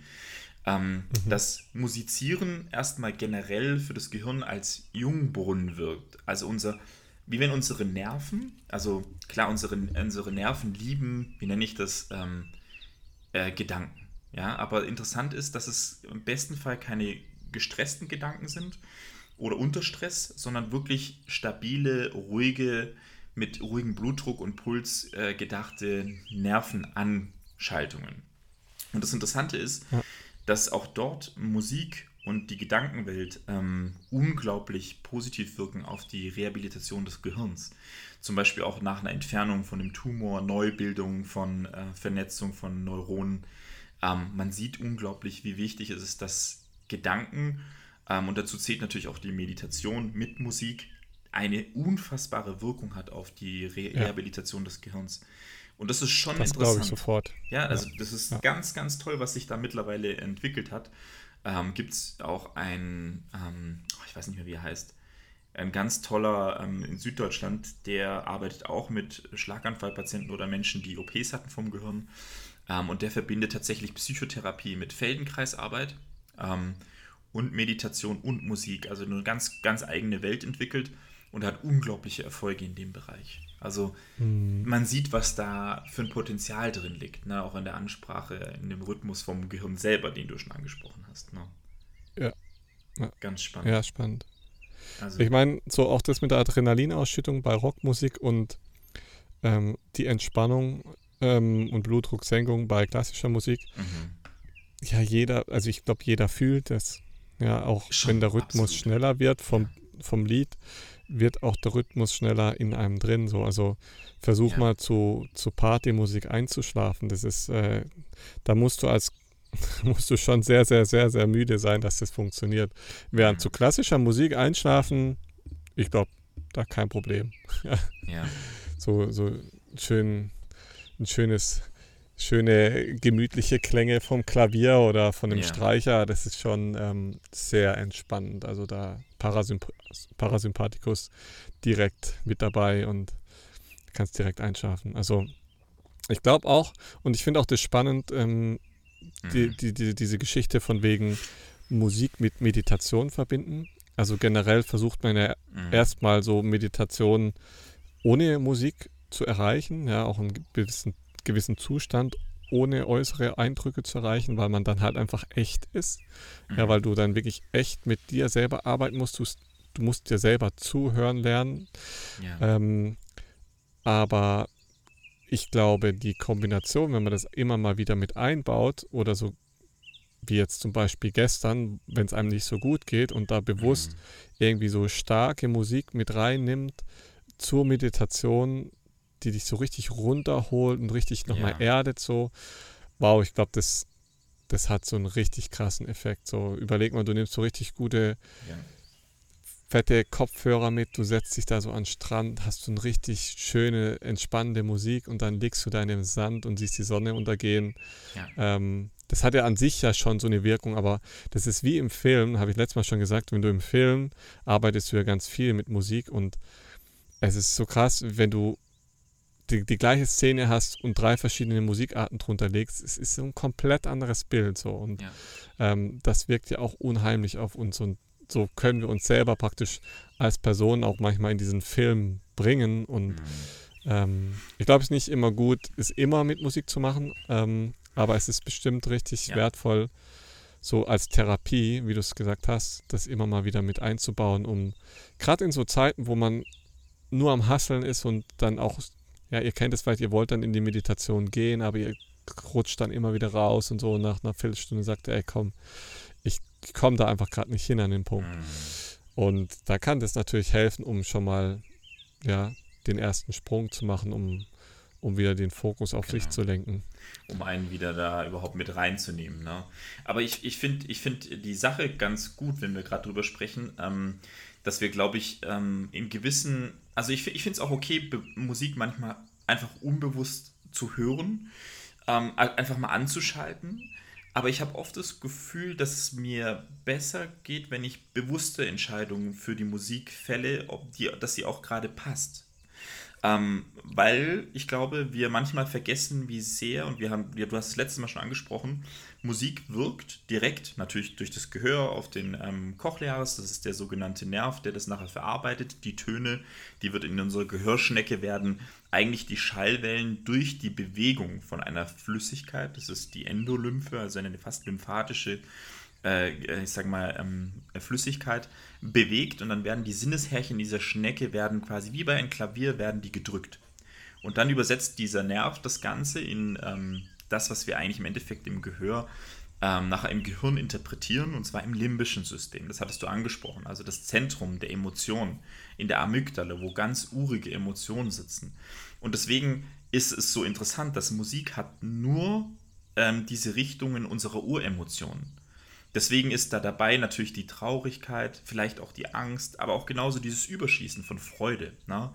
ähm, mhm. dass Musizieren erstmal generell für das Gehirn als Jungbrunnen wirkt. Also unser, wie wenn unsere Nerven, also klar, unsere, unsere Nerven lieben, wie nenne ich das, ähm, äh, Gedanken. Ja, aber interessant ist, dass es im besten Fall keine gestressten Gedanken sind oder unter Stress, sondern wirklich stabile, ruhige, mit ruhigem Blutdruck und Puls äh, gedachte Nervenanschaltungen. Und das Interessante ist, ja dass auch dort Musik und die Gedankenwelt ähm, unglaublich positiv wirken auf die Rehabilitation des Gehirns. Zum Beispiel auch nach einer Entfernung von dem Tumor, Neubildung von äh, Vernetzung von Neuronen. Ähm, man sieht unglaublich, wie wichtig es ist, dass Gedanken, ähm, und dazu zählt natürlich auch die Meditation mit Musik, eine unfassbare Wirkung hat auf die Re ja. Rehabilitation des Gehirns. Und das ist schon das interessant. Das glaube ich sofort. Ja, also das ist ja. ganz, ganz toll, was sich da mittlerweile entwickelt hat. Ähm, Gibt es auch ein, ähm, oh, ich weiß nicht mehr, wie er heißt, ein ganz toller ähm, in Süddeutschland, der arbeitet auch mit Schlaganfallpatienten oder Menschen, die OPs hatten vom Gehirn. Ähm, und der verbindet tatsächlich Psychotherapie mit Feldenkreisarbeit ähm, und Meditation und Musik. Also eine ganz, ganz eigene Welt entwickelt und hat unglaubliche Erfolge in dem Bereich. Also mhm. man sieht, was da für ein Potenzial drin liegt, ne? auch in der Ansprache, in dem Rhythmus vom Gehirn selber, den du schon angesprochen hast. Ne? Ja. ja. Ganz spannend. Ja, spannend. Also, ich meine, so auch das mit der Adrenalinausschüttung bei Rockmusik und ähm, die Entspannung ähm, und Blutdrucksenkung bei klassischer Musik. Mhm. Ja, jeder, also ich glaube, jeder fühlt das. Ja, auch Schon, wenn der Rhythmus absolut. schneller wird vom, ja. vom Lied, wird auch der Rhythmus schneller in einem drin. So. Also versuch ja. mal zu, zu Partymusik einzuschlafen. Das ist, äh, da musst du als [LAUGHS] musst du schon sehr, sehr, sehr, sehr müde sein, dass das funktioniert. Während zu klassischer Musik einschlafen, ich glaube, da kein Problem. [LAUGHS] ja. So, so schön, ein schönes, schöne, gemütliche Klänge vom Klavier oder von dem ja. Streicher, das ist schon ähm, sehr entspannend. Also da Parasymp Parasympathikus direkt mit dabei und kannst direkt einschlafen. Also ich glaube auch, und ich finde auch das spannend, ähm, die, mhm. die, die, diese Geschichte von wegen Musik mit Meditation verbinden. Also generell versucht man ja mhm. erstmal so Meditation ohne Musik zu erreichen, ja, auch einen gewissen, gewissen Zustand ohne äußere Eindrücke zu erreichen, weil man dann halt einfach echt ist. Mhm. Ja, weil du dann wirklich echt mit dir selber arbeiten musst. Du, du musst dir selber zuhören lernen. Ja. Ähm, aber ich glaube, die Kombination, wenn man das immer mal wieder mit einbaut oder so wie jetzt zum Beispiel gestern, wenn es einem nicht so gut geht und da bewusst mhm. irgendwie so starke Musik mit reinnimmt zur Meditation, die dich so richtig runterholt und richtig nochmal ja. erdet, so, wow, ich glaube, das, das hat so einen richtig krassen Effekt. So, überleg mal, du nimmst so richtig gute, ja. fette Kopfhörer mit, du setzt dich da so an den Strand, hast so eine richtig schöne, entspannende Musik und dann liegst du da in dem Sand und siehst die Sonne untergehen. Ja. Ähm, das hat ja an sich ja schon so eine Wirkung, aber das ist wie im Film, habe ich letztes Mal schon gesagt, wenn du im Film arbeitest du ja ganz viel mit Musik und es ist so krass, wenn du die, die gleiche Szene hast und drei verschiedene Musikarten drunter legst, es ist so ein komplett anderes Bild so und ja. ähm, das wirkt ja auch unheimlich auf uns und so können wir uns selber praktisch als Person auch manchmal in diesen Film bringen und mhm. ähm, ich glaube, es ist nicht immer gut, es immer mit Musik zu machen, ähm, aber es ist bestimmt richtig ja. wertvoll, so als Therapie, wie du es gesagt hast, das immer mal wieder mit einzubauen, um gerade in so Zeiten, wo man nur am Hasseln ist und dann auch ja, ihr kennt es vielleicht, ihr wollt dann in die Meditation gehen, aber ihr rutscht dann immer wieder raus und so. Und nach einer Viertelstunde sagt ihr, ey, komm, ich komme da einfach gerade nicht hin an den Punkt. Mhm. Und da kann das natürlich helfen, um schon mal, ja, den ersten Sprung zu machen, um, um wieder den Fokus auf genau. sich zu lenken. Um einen wieder da überhaupt mit reinzunehmen. Ne? Aber ich, ich finde ich find die Sache ganz gut, wenn wir gerade drüber sprechen, ähm, dass wir, glaube ich, ähm, in gewissen, also ich, ich finde es auch okay, Musik manchmal einfach unbewusst zu hören, ähm, einfach mal anzuschalten. Aber ich habe oft das Gefühl, dass es mir besser geht, wenn ich bewusste Entscheidungen für die Musik fälle, ob die, dass sie auch gerade passt. Ähm, weil ich glaube, wir manchmal vergessen, wie sehr, und wir haben, du hast es letztes Mal schon angesprochen, Musik wirkt direkt, natürlich durch das Gehör auf den ähm, Cochlearis, das ist der sogenannte Nerv, der das nachher verarbeitet. Die Töne, die wird in unserer Gehörschnecke werden eigentlich die Schallwellen durch die Bewegung von einer Flüssigkeit, das ist die Endolymphe, also eine fast lymphatische äh, ich sag mal, ähm, Flüssigkeit bewegt und dann werden die Sinneshärchen dieser Schnecke werden quasi wie bei einem Klavier werden die gedrückt. Und dann übersetzt dieser Nerv das Ganze in ähm, das, was wir eigentlich im Endeffekt im Gehör ähm, nachher im Gehirn interpretieren, und zwar im limbischen System. Das hattest du angesprochen, also das Zentrum der Emotionen in der Amygdala, wo ganz urige Emotionen sitzen. Und deswegen ist es so interessant, dass Musik hat nur ähm, diese Richtungen unserer Uremotionen. Deswegen ist da dabei natürlich die Traurigkeit, vielleicht auch die Angst, aber auch genauso dieses Überschießen von Freude ne?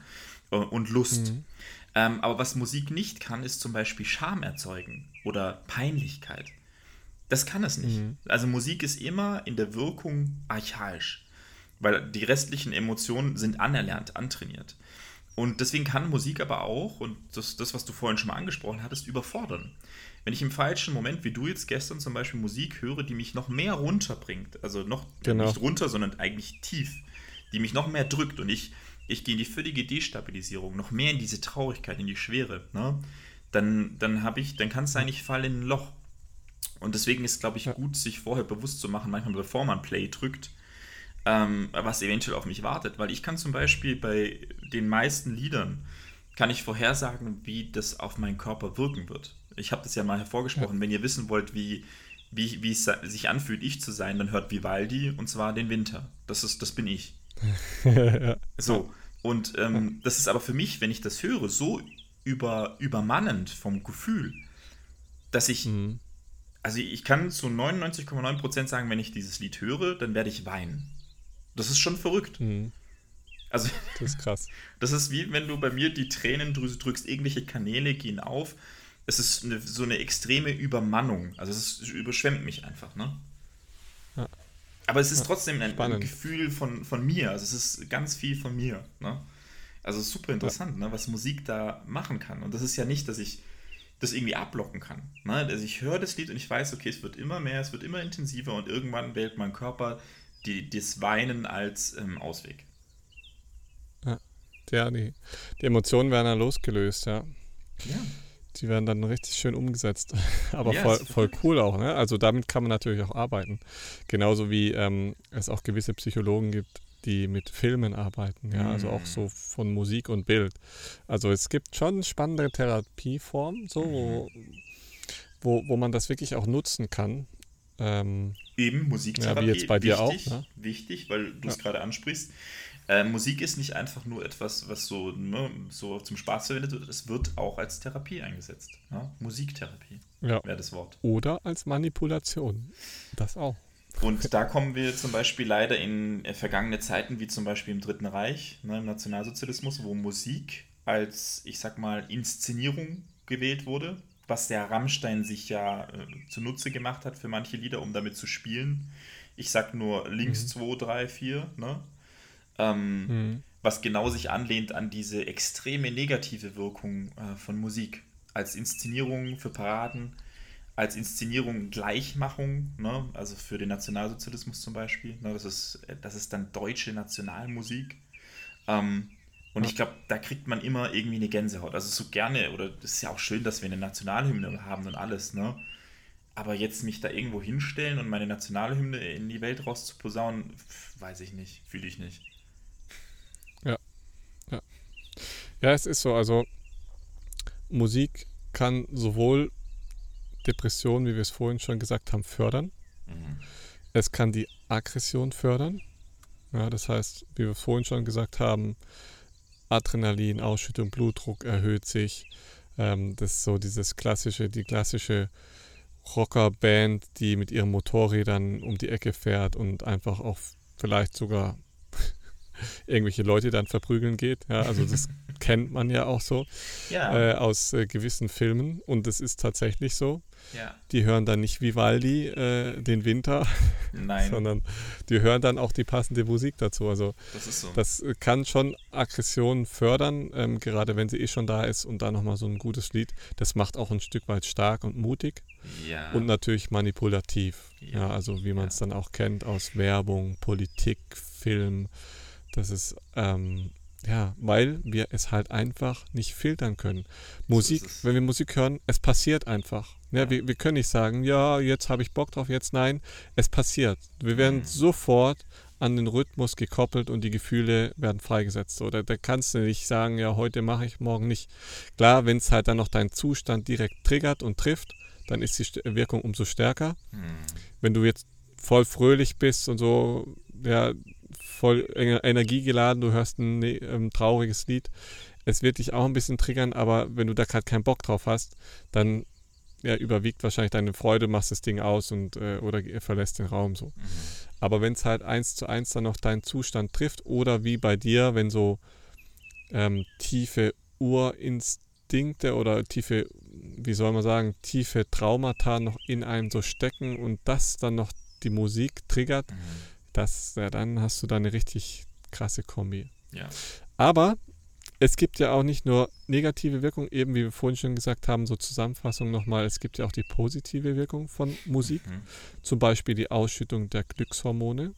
und Lust. Mhm. Ähm, aber was Musik nicht kann, ist zum Beispiel Scham erzeugen oder Peinlichkeit. Das kann es nicht. Mhm. Also Musik ist immer in der Wirkung archaisch, weil die restlichen Emotionen sind anerlernt, antrainiert. Und deswegen kann Musik aber auch, und das, das, was du vorhin schon mal angesprochen hattest, überfordern. Wenn ich im falschen Moment, wie du jetzt gestern zum Beispiel Musik höre, die mich noch mehr runterbringt, also noch genau. nicht runter, sondern eigentlich tief, die mich noch mehr drückt und ich, ich gehe in die völlige Destabilisierung, noch mehr in diese Traurigkeit, in die Schwere, ne? dann, dann habe ich, dann kann es sein, ich falle in ein Loch. Und deswegen ist, glaube ich, ja. gut, sich vorher bewusst zu machen, manchmal bevor man Play drückt, ähm, was eventuell auf mich wartet. Weil ich kann zum Beispiel bei den meisten Liedern, kann ich vorhersagen, wie das auf meinen Körper wirken wird. Ich habe das ja mal hervorgesprochen. Ja. Wenn ihr wissen wollt, wie, wie, wie es sich anfühlt, ich zu sein, dann hört Vivaldi und zwar den Winter. Das, ist, das bin ich. [LAUGHS] ja. So. Und ähm, das ist aber für mich, wenn ich das höre, so über, übermannend vom Gefühl, dass ich, mhm. also ich kann zu 99,9% sagen, wenn ich dieses Lied höre, dann werde ich weinen. Das ist schon verrückt. Mhm. Also, das ist krass. [LAUGHS] Das ist wie wenn du bei mir die Tränendrüse drückst, irgendwelche Kanäle gehen auf. Es ist eine, so eine extreme Übermannung. Also es ist, überschwemmt mich einfach, ne? Ja. Aber es ist ja, trotzdem ein, ein, Gefühl von, von mir. Also es ist ganz viel von mir. Ne? Also super interessant, ja. ne, was Musik da machen kann. Und das ist ja nicht, dass ich das irgendwie ablocken kann. Ne? Also ich höre das Lied und ich weiß, okay, es wird immer mehr, es wird immer intensiver und irgendwann wählt mein Körper die, das Weinen als ähm, Ausweg. Ja, ja die, die Emotionen werden dann losgelöst, ja. Ja. Die werden dann richtig schön umgesetzt. [LAUGHS] Aber ja, voll, voll cool auch, ne? Also damit kann man natürlich auch arbeiten. Genauso wie ähm, es auch gewisse Psychologen gibt, die mit Filmen arbeiten, ja, also auch so mm. von Musik und Bild. Also es gibt schon spannende Therapieformen, so, wo, mhm. wo, wo man das wirklich auch nutzen kann. Ähm, Eben, Musiktherapie. Ja, wie jetzt bei dir wichtig, auch. Ne? Wichtig, weil du es ja. gerade ansprichst. Äh, Musik ist nicht einfach nur etwas, was so, ne, so zum Spaß verwendet wird, es wird auch als Therapie eingesetzt. Ne? Musiktherapie ja. wäre das Wort. Oder als Manipulation. Das auch. Und da kommen wir zum Beispiel leider in äh, vergangene Zeiten, wie zum Beispiel im Dritten Reich, ne, im Nationalsozialismus, wo Musik als, ich sag mal, Inszenierung gewählt wurde was der Rammstein sich ja äh, zunutze gemacht hat für manche Lieder, um damit zu spielen. Ich sag nur links 2, 3, 4, ne? Ähm, mhm. Was genau sich anlehnt an diese extreme negative Wirkung äh, von Musik. Als Inszenierung für Paraden, als Inszenierung Gleichmachung, ne? also für den Nationalsozialismus zum Beispiel. Ne? Das, ist, das ist dann deutsche Nationalmusik. Ähm, und ich glaube, da kriegt man immer irgendwie eine Gänsehaut. Also so gerne, oder es ist ja auch schön, dass wir eine Nationalhymne haben und alles, ne? Aber jetzt mich da irgendwo hinstellen und meine Nationalhymne in die Welt rauszuposaunen, weiß ich nicht, fühle ich nicht. Ja. Ja. Ja, es ist so. Also Musik kann sowohl Depressionen, wie wir es vorhin schon gesagt haben, fördern. Mhm. Es kann die Aggression fördern. Ja, das heißt, wie wir vorhin schon gesagt haben, Adrenalin, Ausschüttung, Blutdruck erhöht sich. Ähm, das ist so dieses klassische, die klassische Rockerband, die mit ihren Motorrädern um die Ecke fährt und einfach auch vielleicht sogar [LAUGHS] irgendwelche Leute dann verprügeln geht. Ja, also das [LAUGHS] kennt man ja auch so ja. Äh, aus äh, gewissen Filmen und das ist tatsächlich so. Ja. Die hören dann nicht Vivaldi äh, den Winter, [LAUGHS] sondern die hören dann auch die passende Musik dazu. Also das, so. das kann schon Aggression fördern, ähm, gerade wenn sie eh schon da ist und da nochmal so ein gutes Lied. Das macht auch ein Stück weit stark und mutig ja. und natürlich manipulativ. Ja also wie man es dann auch kennt aus Werbung, Politik, Film. Das ist ähm, ja, weil wir es halt einfach nicht filtern können. Musik, wenn wir Musik hören, es passiert einfach. Ja, ja. Wir, wir können nicht sagen, ja, jetzt habe ich Bock drauf, jetzt nein. Es passiert. Wir werden mhm. sofort an den Rhythmus gekoppelt und die Gefühle werden freigesetzt. Oder da kannst du nicht sagen, ja, heute mache ich, morgen nicht. Klar, wenn es halt dann noch deinen Zustand direkt triggert und trifft, dann ist die Wirkung umso stärker. Mhm. wenn du jetzt voll fröhlich bist und so, ja, voll energiegeladen, du hörst ein, ein ähm, trauriges Lied, es wird dich auch ein bisschen triggern, aber wenn du da gerade keinen Bock drauf hast, dann ja, überwiegt wahrscheinlich deine Freude, machst das Ding aus und äh, oder verlässt den Raum so. Mhm. Aber wenn es halt eins zu eins dann noch deinen Zustand trifft oder wie bei dir, wenn so ähm, tiefe Urinstinkte oder tiefe, wie soll man sagen, tiefe Traumata noch in einem so stecken und das dann noch die Musik triggert, mhm. Das, ja, dann hast du da eine richtig krasse Kombi. Ja. Aber es gibt ja auch nicht nur negative Wirkung, eben wie wir vorhin schon gesagt haben, so Zusammenfassung nochmal, es gibt ja auch die positive Wirkung von Musik, mhm. zum Beispiel die Ausschüttung der Glückshormone. Mhm.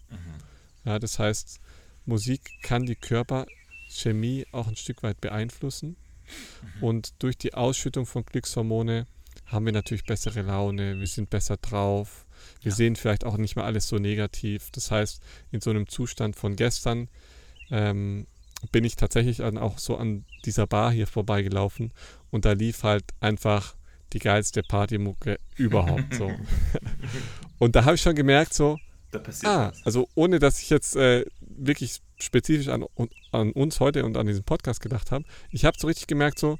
Ja, das heißt, Musik kann die Körperchemie auch ein Stück weit beeinflussen mhm. und durch die Ausschüttung von Glückshormone haben wir natürlich bessere Laune, wir sind besser drauf, wir ja. sehen vielleicht auch nicht mehr alles so negativ. Das heißt, in so einem Zustand von gestern ähm, bin ich tatsächlich dann auch so an dieser Bar hier vorbeigelaufen und da lief halt einfach die geilste Partymucke überhaupt so. [LAUGHS] und da habe ich schon gemerkt so, ah, was. also ohne dass ich jetzt äh, wirklich spezifisch an, an uns heute und an diesen Podcast gedacht habe, ich habe so richtig gemerkt so,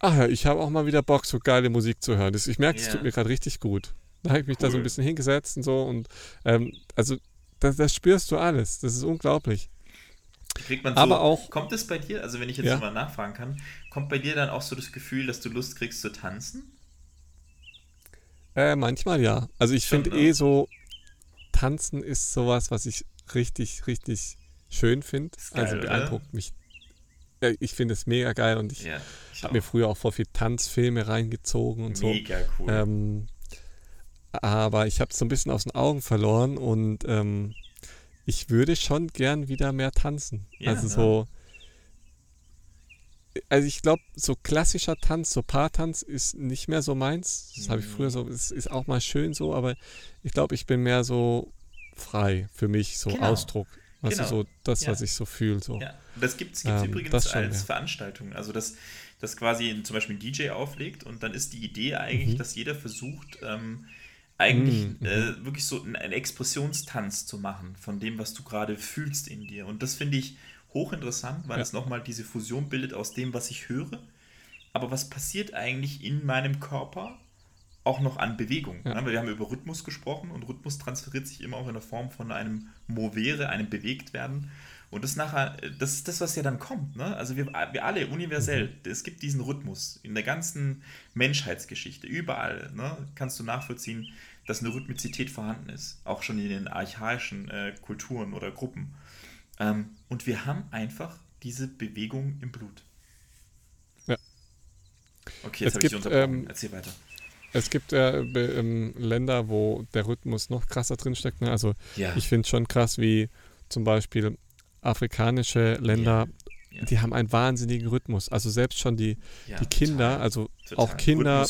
ach ja, ich habe auch mal wieder Bock, so geile Musik zu hören. Das, ich merke, es yeah. tut mir gerade richtig gut. Da habe ich mich cool. da so ein bisschen hingesetzt und so und ähm, also das, das spürst du alles. Das ist unglaublich. Kriegt man so, aber auch. Kommt es bei dir, also wenn ich jetzt ja. mal nachfragen kann, kommt bei dir dann auch so das Gefühl, dass du Lust kriegst zu tanzen? Äh, manchmal ja. Also ich finde ne? eh so, tanzen ist sowas, was ich richtig, richtig schön finde. Also beeindruckt oder? mich. Ich finde es mega geil und ich, ja, ich habe mir früher auch vor viel Tanzfilme reingezogen und mega so. Mega cool. Ähm, aber ich habe es so ein bisschen aus den Augen verloren und ähm, ich würde schon gern wieder mehr tanzen. Ja, also so. Also ich glaube, so klassischer Tanz, so Paartanz ist nicht mehr so meins. Das habe ich früher so, es ist auch mal schön so, aber ich glaube, ich bin mehr so frei für mich, so genau. Ausdruck. Also genau. so das, ja. was ich so fühle. So. Ja. Das gibt es ähm, übrigens schon, als ja. Veranstaltung. Also dass das quasi zum Beispiel ein DJ auflegt und dann ist die Idee eigentlich, mhm. dass jeder versucht, ähm, eigentlich mm, mhm. äh, wirklich so einen, einen Expressionstanz zu machen von dem, was du gerade fühlst in dir. Und das finde ich hochinteressant, weil ja. es nochmal diese Fusion bildet aus dem, was ich höre. Aber was passiert eigentlich in meinem Körper auch noch an Bewegung? Ja. wir haben über Rhythmus gesprochen und Rhythmus transferiert sich immer auch in der Form von einem Movere, einem Bewegtwerden. Und das nachher, das ist das, was ja dann kommt. Ne? Also wir, wir alle universell, es gibt diesen Rhythmus in der ganzen Menschheitsgeschichte, überall ne? kannst du nachvollziehen, dass eine Rhythmizität vorhanden ist, auch schon in den archaischen äh, Kulturen oder Gruppen. Ähm, und wir haben einfach diese Bewegung im Blut. Ja. Okay, jetzt habe ich unterbrochen. Ähm, Erzähl weiter. Es gibt äh, ähm, Länder, wo der Rhythmus noch krasser drinsteckt. Ne? Also ja. ich finde es schon krass, wie zum Beispiel afrikanische Länder, ja. Ja. die haben einen wahnsinnigen Rhythmus. Also selbst schon die, die Kinder, total, also total. auch Kinder,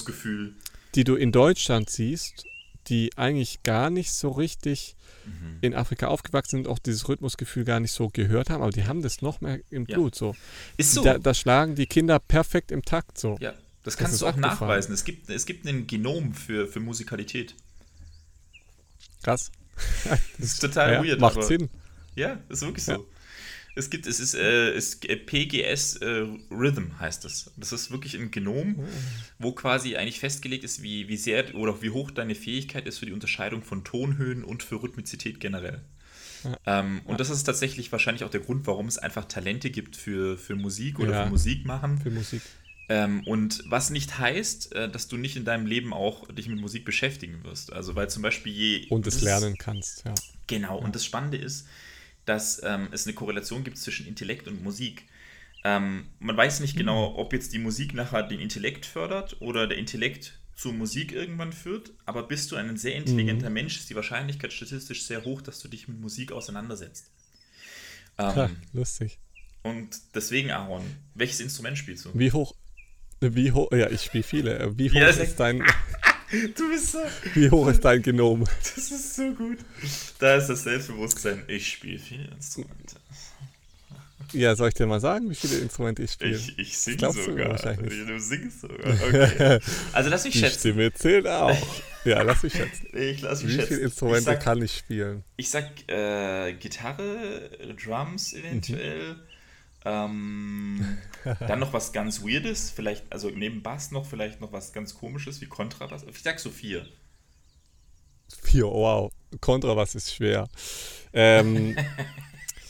die du in Deutschland siehst die eigentlich gar nicht so richtig mhm. in Afrika aufgewachsen sind, auch dieses Rhythmusgefühl gar nicht so gehört haben, aber die haben das noch mehr im Blut. Ja. So. Ist so. Da, da, schlagen die Kinder perfekt im Takt. So. Ja, das kannst das du auch nachweisen. Es gibt, es gibt ein Genom für, für Musikalität. Krass. das ist [LAUGHS] total ja, weird. Macht aber, Sinn. Ja, ist wirklich so. Ja. Es gibt, es ist, äh, ist PGS äh, Rhythm heißt es. Das ist wirklich ein Genom, oh. wo quasi eigentlich festgelegt ist, wie, wie sehr oder wie hoch deine Fähigkeit ist für die Unterscheidung von Tonhöhen und für Rhythmizität generell. Ja. Ähm, und ja. das ist tatsächlich wahrscheinlich auch der Grund, warum es einfach Talente gibt für, für Musik oder ja. für Musik machen. Für Musik. Ähm, und was nicht heißt, äh, dass du nicht in deinem Leben auch dich mit Musik beschäftigen wirst. Also weil zum Beispiel je... Und es lernen kannst, ja. Genau, und das Spannende ist, dass ähm, es eine Korrelation gibt zwischen Intellekt und Musik. Ähm, man weiß nicht genau, hm. ob jetzt die Musik nachher den Intellekt fördert oder der Intellekt zur Musik irgendwann führt, aber bist du ein sehr intelligenter mhm. Mensch, ist die Wahrscheinlichkeit statistisch sehr hoch, dass du dich mit Musik auseinandersetzt. Ähm, ha, lustig. Und deswegen, Aaron, welches Instrument spielst du? Wie hoch? Wie hoch? Ja, ich spiele viele. Wie hoch ja, ist dein. [LAUGHS] Du bist so. Wie hoch ist dein Genom? Das ist so gut. Da ist das Selbstbewusstsein. Ich spiele viele Instrumente. Ja, soll ich dir mal sagen, wie viele Instrumente ich spiele? Ich, ich singe du sogar. wahrscheinlich nicht. Du singst sogar. Okay. [LAUGHS] Also lass mich Die schätzen. Stimme zählt auch. Ja, lass mich schätzen. [LAUGHS] Ich lass mich Wie schätzen. viele ich Instrumente sag, kann ich spielen? ich sag äh, Gitarre, Drums eventuell. Ähm, [LAUGHS] dann noch was ganz Weirdes, vielleicht, also neben Bass noch vielleicht noch was ganz Komisches wie Kontrabass. Ich sag so vier. Vier, wow. Kontrabass ist schwer. Ähm,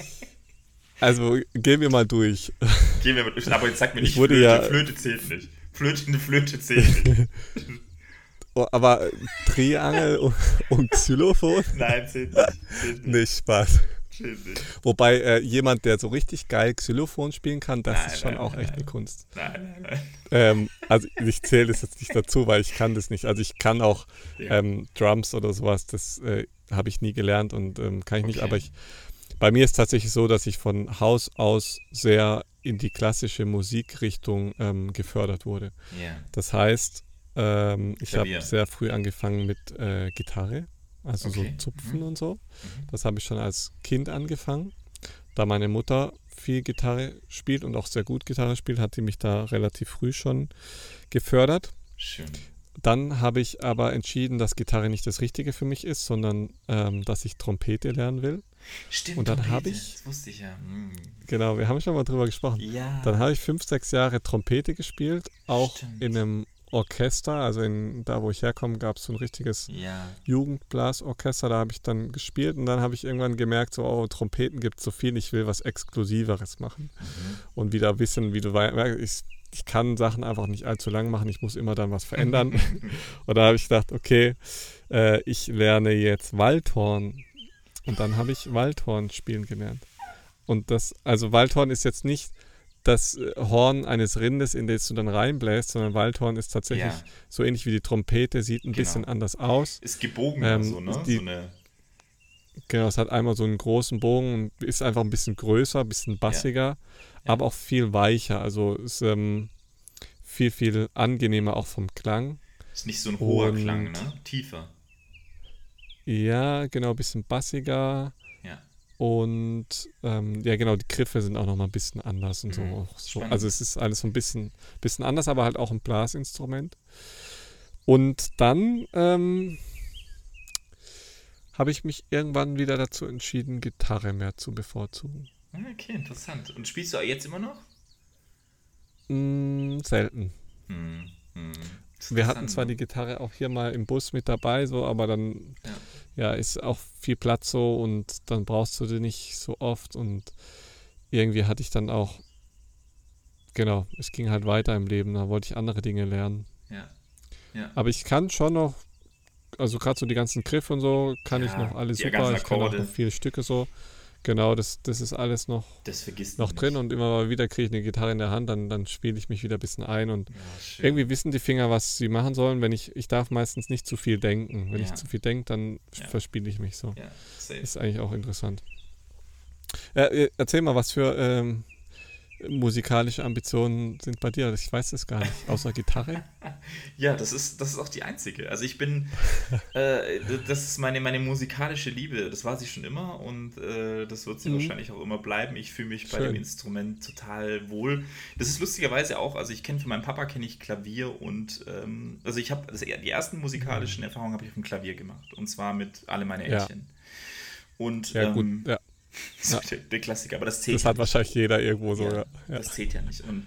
[LAUGHS] also gehen wir mal durch. Gehen wir mit, aber jetzt sag mir Ich nicht wurde Flöte. ja- Flöte zählt nicht. Flöte, eine Flöte zählt nicht. [LAUGHS] Oh, aber Triangel und, und Xylophon? Nein, zählt nicht. Zählt nicht. Nicht Spaß. Nicht. Wobei äh, jemand, der so richtig geil Xylophon spielen kann, das Nein, ist schon nein, auch nein, echt eine Kunst. Nein, nein, nein. Ähm, also ich zähle das jetzt nicht dazu, weil ich kann das nicht. Also ich kann auch Ja. ähm, Drums oder sowas, das äh, habe ich nie gelernt und ähm, kann ich nicht. Okay. Aber ich, bei mir ist tatsächlich so, dass ich von Haus aus sehr in die klassische Musikrichtung ähm, gefördert wurde. Ja. Das heißt, ähm, ich habe sehr früh angefangen mit äh, Gitarre, also Okay. so Zupfen Mhm. und so. Mhm. Das habe ich schon als Kind angefangen. Da meine Mutter viel Gitarre spielt und auch sehr gut Gitarre spielt, hat sie mich da relativ früh schon gefördert. Schön. Dann habe ich aber entschieden, dass Gitarre nicht das Richtige für mich ist, sondern ähm, dass ich Trompete lernen will. Stimmt. Und dann habe ich- Das wusste ich ja. Hm. Genau, wir haben schon mal drüber gesprochen. Ja. Dann habe ich fünf, sechs Jahre Trompete gespielt, auch Stimmt. in einem Orchester. Also in, da, wo ich herkomme, gab es so ein richtiges ja. Jugendblasorchester. Da habe ich dann gespielt und dann habe ich irgendwann gemerkt, so, oh, Trompeten gibt es so viel, ich will was Exklusiveres machen. Mhm. Und wieder wissen, wie du weißt, ich, ich kann Sachen einfach nicht allzu lang machen, ich muss immer dann was verändern. [LAUGHS] und da habe ich gedacht, okay, äh, ich lerne jetzt Waldhorn. Und dann habe ich Waldhorn spielen gelernt. Und das, also Waldhorn ist jetzt nicht das äh, Horn eines Rindes, in das du dann reinbläst, sondern Waldhorn ist tatsächlich Ja. so ähnlich wie die Trompete, sieht ein Genau. bisschen anders aus. Ist gebogen Ähm, so, ne? die- so eine. Genau, es hat einmal so einen großen Bogen und ist einfach ein bisschen größer, ein bisschen bassiger, aber auch viel weicher. Also ist ähm, viel, viel angenehmer auch vom Klang. Ist nicht so ein hoher Und- Klang, ne? Tiefer. Ja, genau, ein bisschen bassiger. Und ähm, ja, genau, die Griffe sind auch nochmal ein bisschen anders und so. Mhm, so. Also es ist alles so ein bisschen, bisschen anders, aber halt auch ein Blasinstrument. Und dann ähm, habe ich mich irgendwann wieder dazu entschieden, Gitarre mehr zu bevorzugen. Okay, interessant. Und spielst du jetzt immer noch? Mm, selten. Hm. Hm. Wir hatten zwar die Gitarre auch hier mal im Bus mit dabei, so, aber dann ja. ist auch viel Platz so und dann brauchst du die nicht so oft und irgendwie hatte ich dann auch, genau, es ging halt weiter im Leben, da wollte ich andere Dinge lernen. Ja. Ja. Aber ich kann schon noch, also gerade so die ganzen Griffe und so, kann ich Ja, noch alle die super, ich kann auch noch viele Stücke so. Genau, das, das ist alles noch, noch drin und immer mal wieder kriege ich eine Gitarre in der Hand, dann, dann spiele ich mich wieder ein bisschen ein und Ja, irgendwie wissen die Finger, was sie machen sollen. Wenn ich, ich darf meistens nicht zu viel denken. Wenn Ja. ich zu viel denke, dann Ja. verspiele ich mich so. Ja, safe. Ist eigentlich auch interessant. Äh, äh, erzähl mal, was für ähm, musikalische Ambitionen sind bei dir? Ich weiß es gar nicht. Außer Gitarre? [LAUGHS] Ja, das ist, das ist auch die einzige. Also ich bin, [LAUGHS] äh, das ist meine, meine musikalische Liebe. Das war sie schon immer und äh, das wird sie Mhm. wahrscheinlich auch immer bleiben. Ich fühle mich bei Schön. dem Instrument total wohl. Das ist lustigerweise auch, also ich kenne von meinem Papa kenne ich Klavier und ähm, also ich habe also die ersten musikalischen Erfahrungen habe ich auf dem Klavier gemacht und zwar mit alle meine Mhm. Ja. Und Ja, gut. ähm, Ja. [LAUGHS] so Ja. der, der Klassiker, aber das zählt Das ja hat wahrscheinlich jeder irgendwo so. ja. Das zählt ja nicht. Und,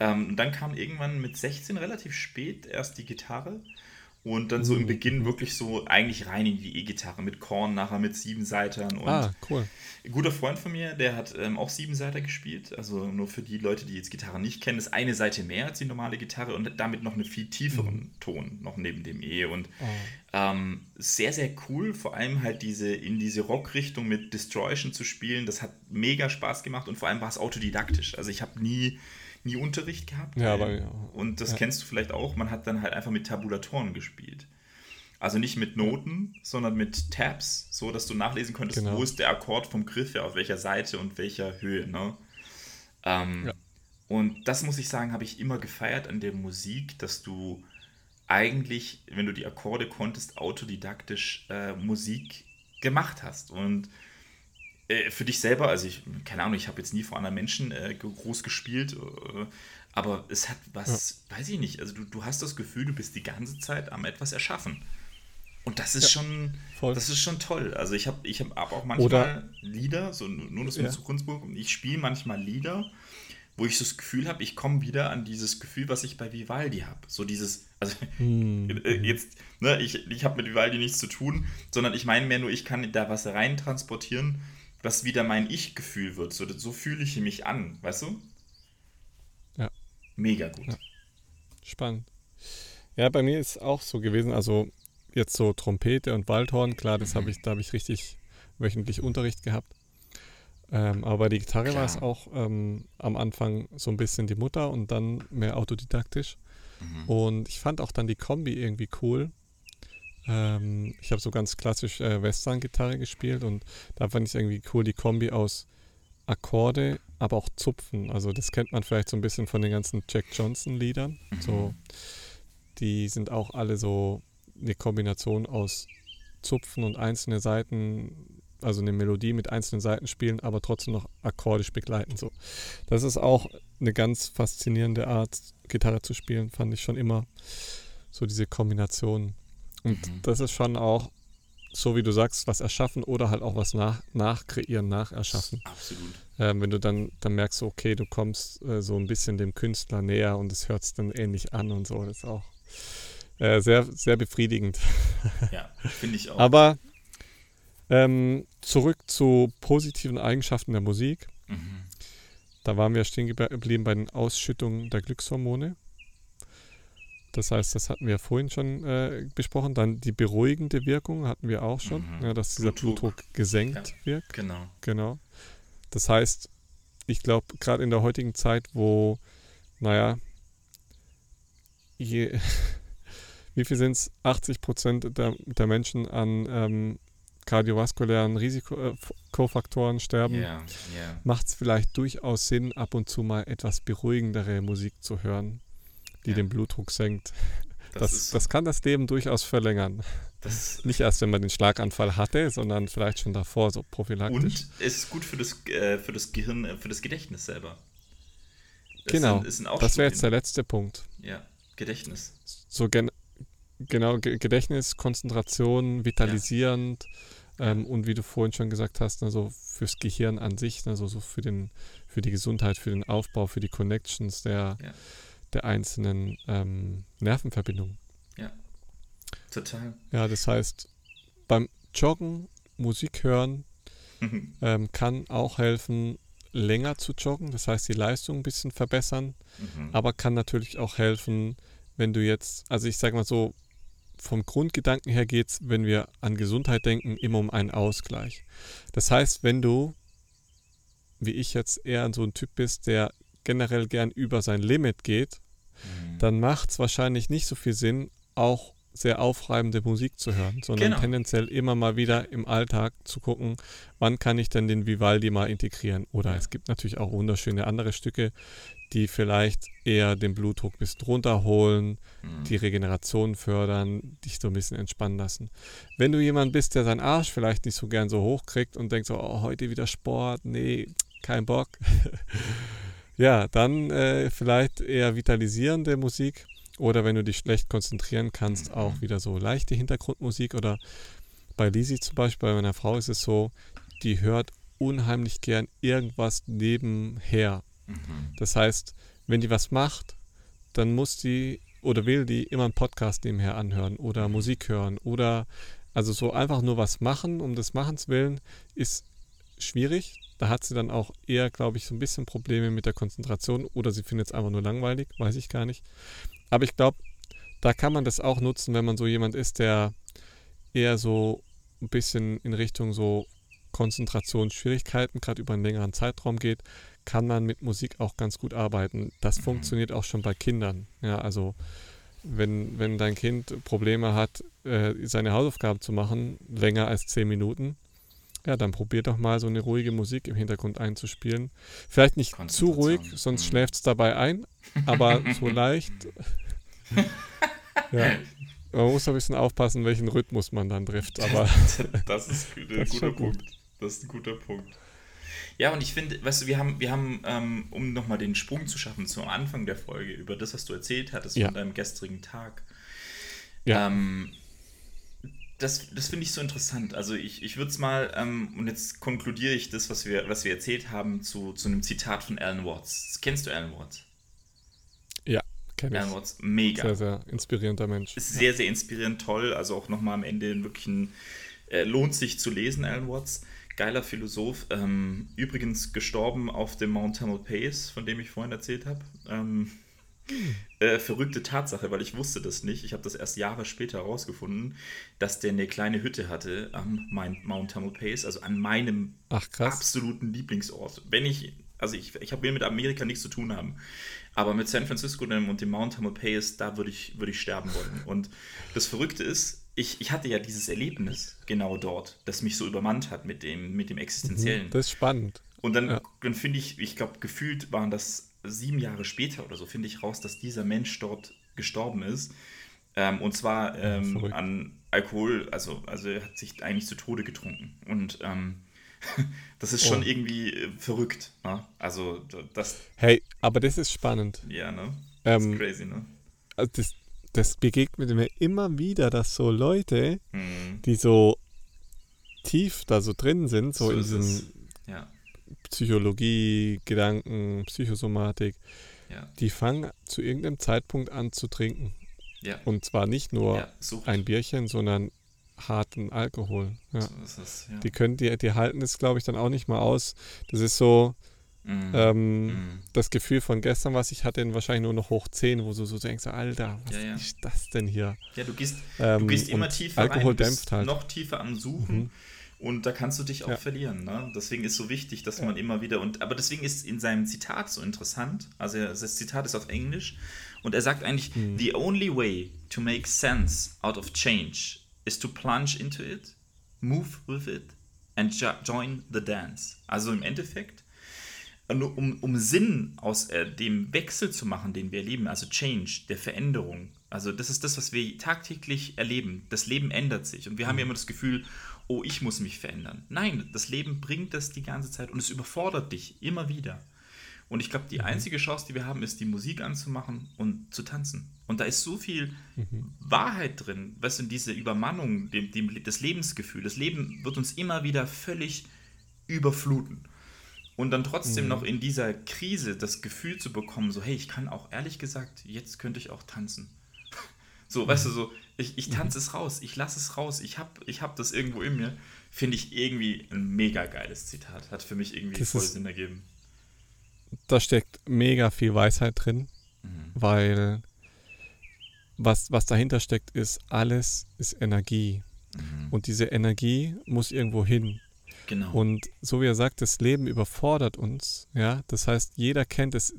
ähm, und dann kam irgendwann mit 16 relativ spät erst die Gitarre. Und dann so im. Beginn wirklich so eigentlich rein in die E-Gitarre mit Korn, nachher mit Siebenseitern. Und Ah, cool. ein guter Freund von mir, der hat ähm, auch Siebenseiter gespielt. Also nur für die Leute, die jetzt Gitarre nicht kennen, ist eine Seite mehr als die normale Gitarre und damit noch einen viel tieferen Mhm. Ton noch neben dem E. Und Oh. ähm, sehr, sehr cool, vor allem halt diese in diese Rock-Richtung mit Destroytion zu spielen. Das hat mega Spaß gemacht und vor allem war es autodidaktisch. Also ich habe nie, nie Unterricht gehabt. Ja, aber ja. Und das Ja. kennst du vielleicht auch. Man hat dann halt einfach mit Tabulatoren gespielt. Also nicht mit Noten, sondern mit Tabs, so dass du nachlesen konntest, Genau. wo ist der Akkord vom Griff her, auf welcher Seite und welcher Höhe. Ne? Ähm, Ja. Und das muss ich sagen, habe ich immer gefeiert an der Musik, dass du eigentlich, wenn du die Akkorde konntest, autodidaktisch äh, Musik gemacht hast. Und äh, für dich selber, also ich, keine Ahnung, ich habe jetzt nie vor anderen Menschen äh, groß gespielt, äh, aber es hat was, ja. weiß ich nicht, also du, du hast das Gefühl, du bist die ganze Zeit am etwas erschaffen. Und das ist ja, schon, voll. das ist schon toll. Also ich habe ich hab auch manchmal Oder, Lieder, so nur das ja. zu Kunstbuch, ich spiele manchmal Lieder, wo ich so das Gefühl habe, ich komme wieder an dieses Gefühl, was ich bei Vivaldi habe. So dieses, also hm. [LAUGHS] jetzt, ne, ich, ich habe mit Vivaldi nichts zu tun, sondern ich meine mehr nur, ich kann da was rein transportieren, was wieder mein Ich-Gefühl wird. So, so fühle ich mich an, weißt du? Ja. Mega gut. Ja. Spannend. Ja, bei mir ist auch so gewesen, also jetzt so Trompete und Waldhorn, klar, das habe ich, da habe ich richtig wöchentlich Unterricht gehabt. Ähm, aber bei der Gitarre war es auch ähm, am Anfang so ein bisschen die Mutter und dann mehr autodidaktisch. Mhm. Und ich fand auch dann die Kombi irgendwie cool. Ähm, ich habe so ganz klassisch äh, Western-Gitarre gespielt und da fand ich irgendwie cool die Kombi aus Akkorde, aber auch Zupfen. Also das kennt man vielleicht so ein bisschen von den ganzen Jack Johnson-Liedern. Mhm. So, die sind auch alle so eine Kombination aus Zupfen und einzelne Seiten, also eine Melodie mit einzelnen Seiten spielen, aber trotzdem noch akkordisch begleiten. So. Das ist auch eine ganz faszinierende Art, Gitarre zu spielen, fand ich schon immer. So diese Kombination. Und mhm. das ist schon auch, so wie du sagst, was erschaffen oder halt auch was nach, nachkreieren, nacherschaffen. Absolut. Ähm, wenn du dann, dann merkst, okay, du kommst äh, so ein bisschen dem Künstler näher und es hört sich dann ähnlich an und so. Das ist auch äh, sehr, sehr befriedigend. Ja, finde ich auch. Aber ähm, zurück zu positiven Eigenschaften der Musik. Mhm. Da waren wir stehen geblieben bei den Ausschüttungen der Glückshormone. Das heißt, das hatten wir vorhin schon äh, besprochen. Dann die beruhigende Wirkung hatten wir auch schon, mhm. ja, dass dieser Blutdruck, Blutdruck gesenkt ja, wird. Genau. Genau. Das heißt, ich glaube, gerade in der heutigen Zeit, wo, naja, je, [LAUGHS] wie viel sind es? 80 Prozent der, der Menschen an ähm, kardiovaskulären Risikofaktoren sterben, yeah, yeah. macht es vielleicht durchaus Sinn, ab und zu mal etwas beruhigendere Musik zu hören, die ja. den Blutdruck senkt. Das, das, das, kann das Leben durchaus verlängern. [LAUGHS] Nicht erst, wenn man den Schlaganfall hatte, sondern vielleicht schon davor, so prophylaktisch. Und es ist gut für das, äh, für das Gehirn, äh, für das Gedächtnis selber. Das genau, sind, das wäre jetzt der letzte Punkt. Ja, Gedächtnis. So gen Genau, Gedächtnis, Konzentration, vitalisierend ja. ähm, und wie du vorhin schon gesagt hast, also fürs Gehirn an sich, also so für, den, für die Gesundheit, für den Aufbau, für die Connections der, ja. Der einzelnen ähm, Nervenverbindungen. Ja, total. Ja, das heißt, beim Joggen, Musik hören mhm. [LAUGHS] ähm, kann auch helfen, länger zu joggen, das heißt die Leistung ein bisschen verbessern, mhm. aber kann natürlich auch helfen, wenn du jetzt, also ich sage mal so, vom Grundgedanken her geht es, wenn wir an Gesundheit denken, immer um einen Ausgleich. Das heißt, wenn du, wie ich jetzt eher so ein Typ bist, der generell gern über sein Limit geht, mhm. dann macht es wahrscheinlich nicht so viel Sinn, auch sehr aufreibende Musik zu hören, sondern genau. tendenziell immer mal wieder im Alltag zu gucken, wann kann ich denn den Vivaldi mal integrieren. Oder es gibt natürlich auch wunderschöne andere Stücke, die vielleicht eher den Blutdruck ein bisschen runterholen, mhm. die Regeneration fördern, dich so ein bisschen entspannen lassen. Wenn du jemand bist, der seinen Arsch vielleicht nicht so gern so hoch kriegt und denkt so, oh, heute wieder Sport, nee, kein Bock. [LAUGHS] ja, dann äh, vielleicht eher vitalisierende Musik oder wenn du dich schlecht konzentrieren kannst, auch wieder so leichte Hintergrundmusik oder bei Lisi zum Beispiel, bei meiner Frau ist es so, die hört unheimlich gern irgendwas nebenher Mhm. Das heißt, wenn die was macht, dann muss die oder will die immer einen Podcast nebenher anhören oder mhm. Musik hören oder also so einfach nur was machen, um des Machens willen, ist schwierig. Da hat sie dann auch eher, glaube ich, so ein bisschen Probleme mit der Konzentration oder sie findet es einfach nur langweilig, weiß ich gar nicht. Aber ich glaube, da kann man das auch nutzen, wenn man so jemand ist, der eher so ein bisschen in Richtung so Konzentrationsschwierigkeiten, gerade über einen längeren Zeitraum geht, kann man mit Musik auch ganz gut arbeiten. Das mhm. funktioniert auch schon bei Kindern. Ja, also wenn, wenn dein Kind Probleme hat, äh, seine Hausaufgaben zu machen, länger als zehn Minuten, ja, dann probier doch mal so eine ruhige Musik im Hintergrund einzuspielen. Vielleicht nicht zu ruhig, sonst mhm. schläft es dabei ein, aber so [LAUGHS] leicht. ja. Man muss ein bisschen aufpassen, welchen Rhythmus man dann trifft. Aber [LAUGHS] das ist [LAUGHS] ein guter Punkt. Das ist ein guter Punkt. Ja, und ich finde, weißt du, wir haben, wir haben ähm, um nochmal den Sprung zu schaffen zum Anfang der Folge, über das, was du erzählt hattest ja. von deinem gestrigen Tag. Ja. Ähm, das, das finde ich so interessant. Also ich, ich würde es mal, ähm, und jetzt konkludiere ich das, was wir, was wir erzählt haben, zu, zu einem Zitat von Alan Watts. Kennst du Alan Watts? Ja, kenne ich. Alan Watts, mega. Sehr, sehr inspirierender Mensch. Ist sehr, sehr inspirierend, toll. Also auch nochmal am Ende wirklich ein, äh, lohnt sich zu lesen, Alan Watts. Geiler Philosoph. Ähm, übrigens gestorben auf dem Mount Tamalpais, von dem ich vorhin erzählt habe. Ähm, äh, verrückte Tatsache, weil ich wusste das nicht. Ich habe das erst Jahre später herausgefunden, dass der eine kleine Hütte hatte am Mount Tamalpais, also an meinem Ach, absoluten Lieblingsort. Wenn ich, also ich, ich habe mir mit Amerika nichts zu tun haben, aber mit San Francisco und dem Mount Tamalpais, da würde ich, würd ich sterben wollen. Und das Verrückte ist, ich, ich hatte ja dieses Erlebnis genau dort, das mich so übermannt hat mit dem, mit dem Existenziellen. Mhm, das ist spannend. Und dann, ja. dann finde ich, ich glaube, gefühlt waren das sieben Jahre später oder so, finde ich raus, dass dieser Mensch dort gestorben ist. Ähm, und zwar ähm, ja, an Alkohol, also, also er hat sich eigentlich zu Tode getrunken. Und ähm, [LAUGHS] das ist schon oh. irgendwie äh, verrückt. Ne? Also das. Hey, aber das ist spannend. Ja, ne? Das ist ähm, crazy, ne? Also das, das begegnet mir immer wieder, dass so Leute, hm. die so tief da so drin sind, so, so in diesem ja. Psychologie, Gedanken, Psychosomatik, ja. die fangen zu irgendeinem Zeitpunkt an zu trinken. Ja. Und zwar nicht nur ja, ein Bierchen, sondern harten Alkohol. So es, die können, die, die halten es, glaube ich, dann auch nicht mal aus. Das ist so mm. Ähm, mm. das Gefühl von gestern, was ich hatte, wahrscheinlich nur noch hoch 10, wo du so denkst, Alter, was ist das denn hier? Ja, du gehst, ähm, du gehst immer tiefer Alkohol rein, dämpft halt. noch tiefer am Suchen. Mhm. Und da kannst du dich auch ja. verlieren. Ne? Deswegen ist es so wichtig, dass ja. man immer wieder. Und, aber deswegen ist in seinem Zitat so interessant. Also das Zitat ist auf Englisch. Und er sagt eigentlich: mhm. The only way to make sense out of change is to plunge into it, move with it and join the dance. Also im Endeffekt, um, um Sinn aus äh, dem Wechsel zu machen, den wir erleben, also Change, der Veränderung. Also das ist das, was wir tagtäglich erleben. Das Leben ändert sich. Und wir haben ja immer das Gefühl, oh, ich muss mich verändern. Nein, das Leben bringt das die ganze Zeit und es überfordert dich immer wieder. Und ich glaube, die mhm. einzige Chance, die wir haben, ist, die Musik anzumachen und zu tanzen. Und da ist so viel mhm. Wahrheit drin, weißt du, diese Übermannung, dem, dem, das Lebensgefühl. Das Leben wird uns immer wieder völlig überfluten. Und dann trotzdem mhm. noch in dieser Krise das Gefühl zu bekommen, so, hey, ich kann auch ehrlich gesagt, jetzt könnte ich auch tanzen. So, weißt du, so, ich, ich tanze es raus, ich lasse es raus, ich habe ich hab das irgendwo in mir. Finde ich irgendwie ein mega geiles Zitat. Hat für mich irgendwie das voll ist, Sinn ergeben. Da steckt mega viel Weisheit drin, mhm. weil was, was dahinter steckt, ist, alles ist Energie. Mhm. Und diese Energie muss irgendwo hin. Genau. Und so wie er sagt, das Leben überfordert uns. Ja, das heißt, jeder kennt es.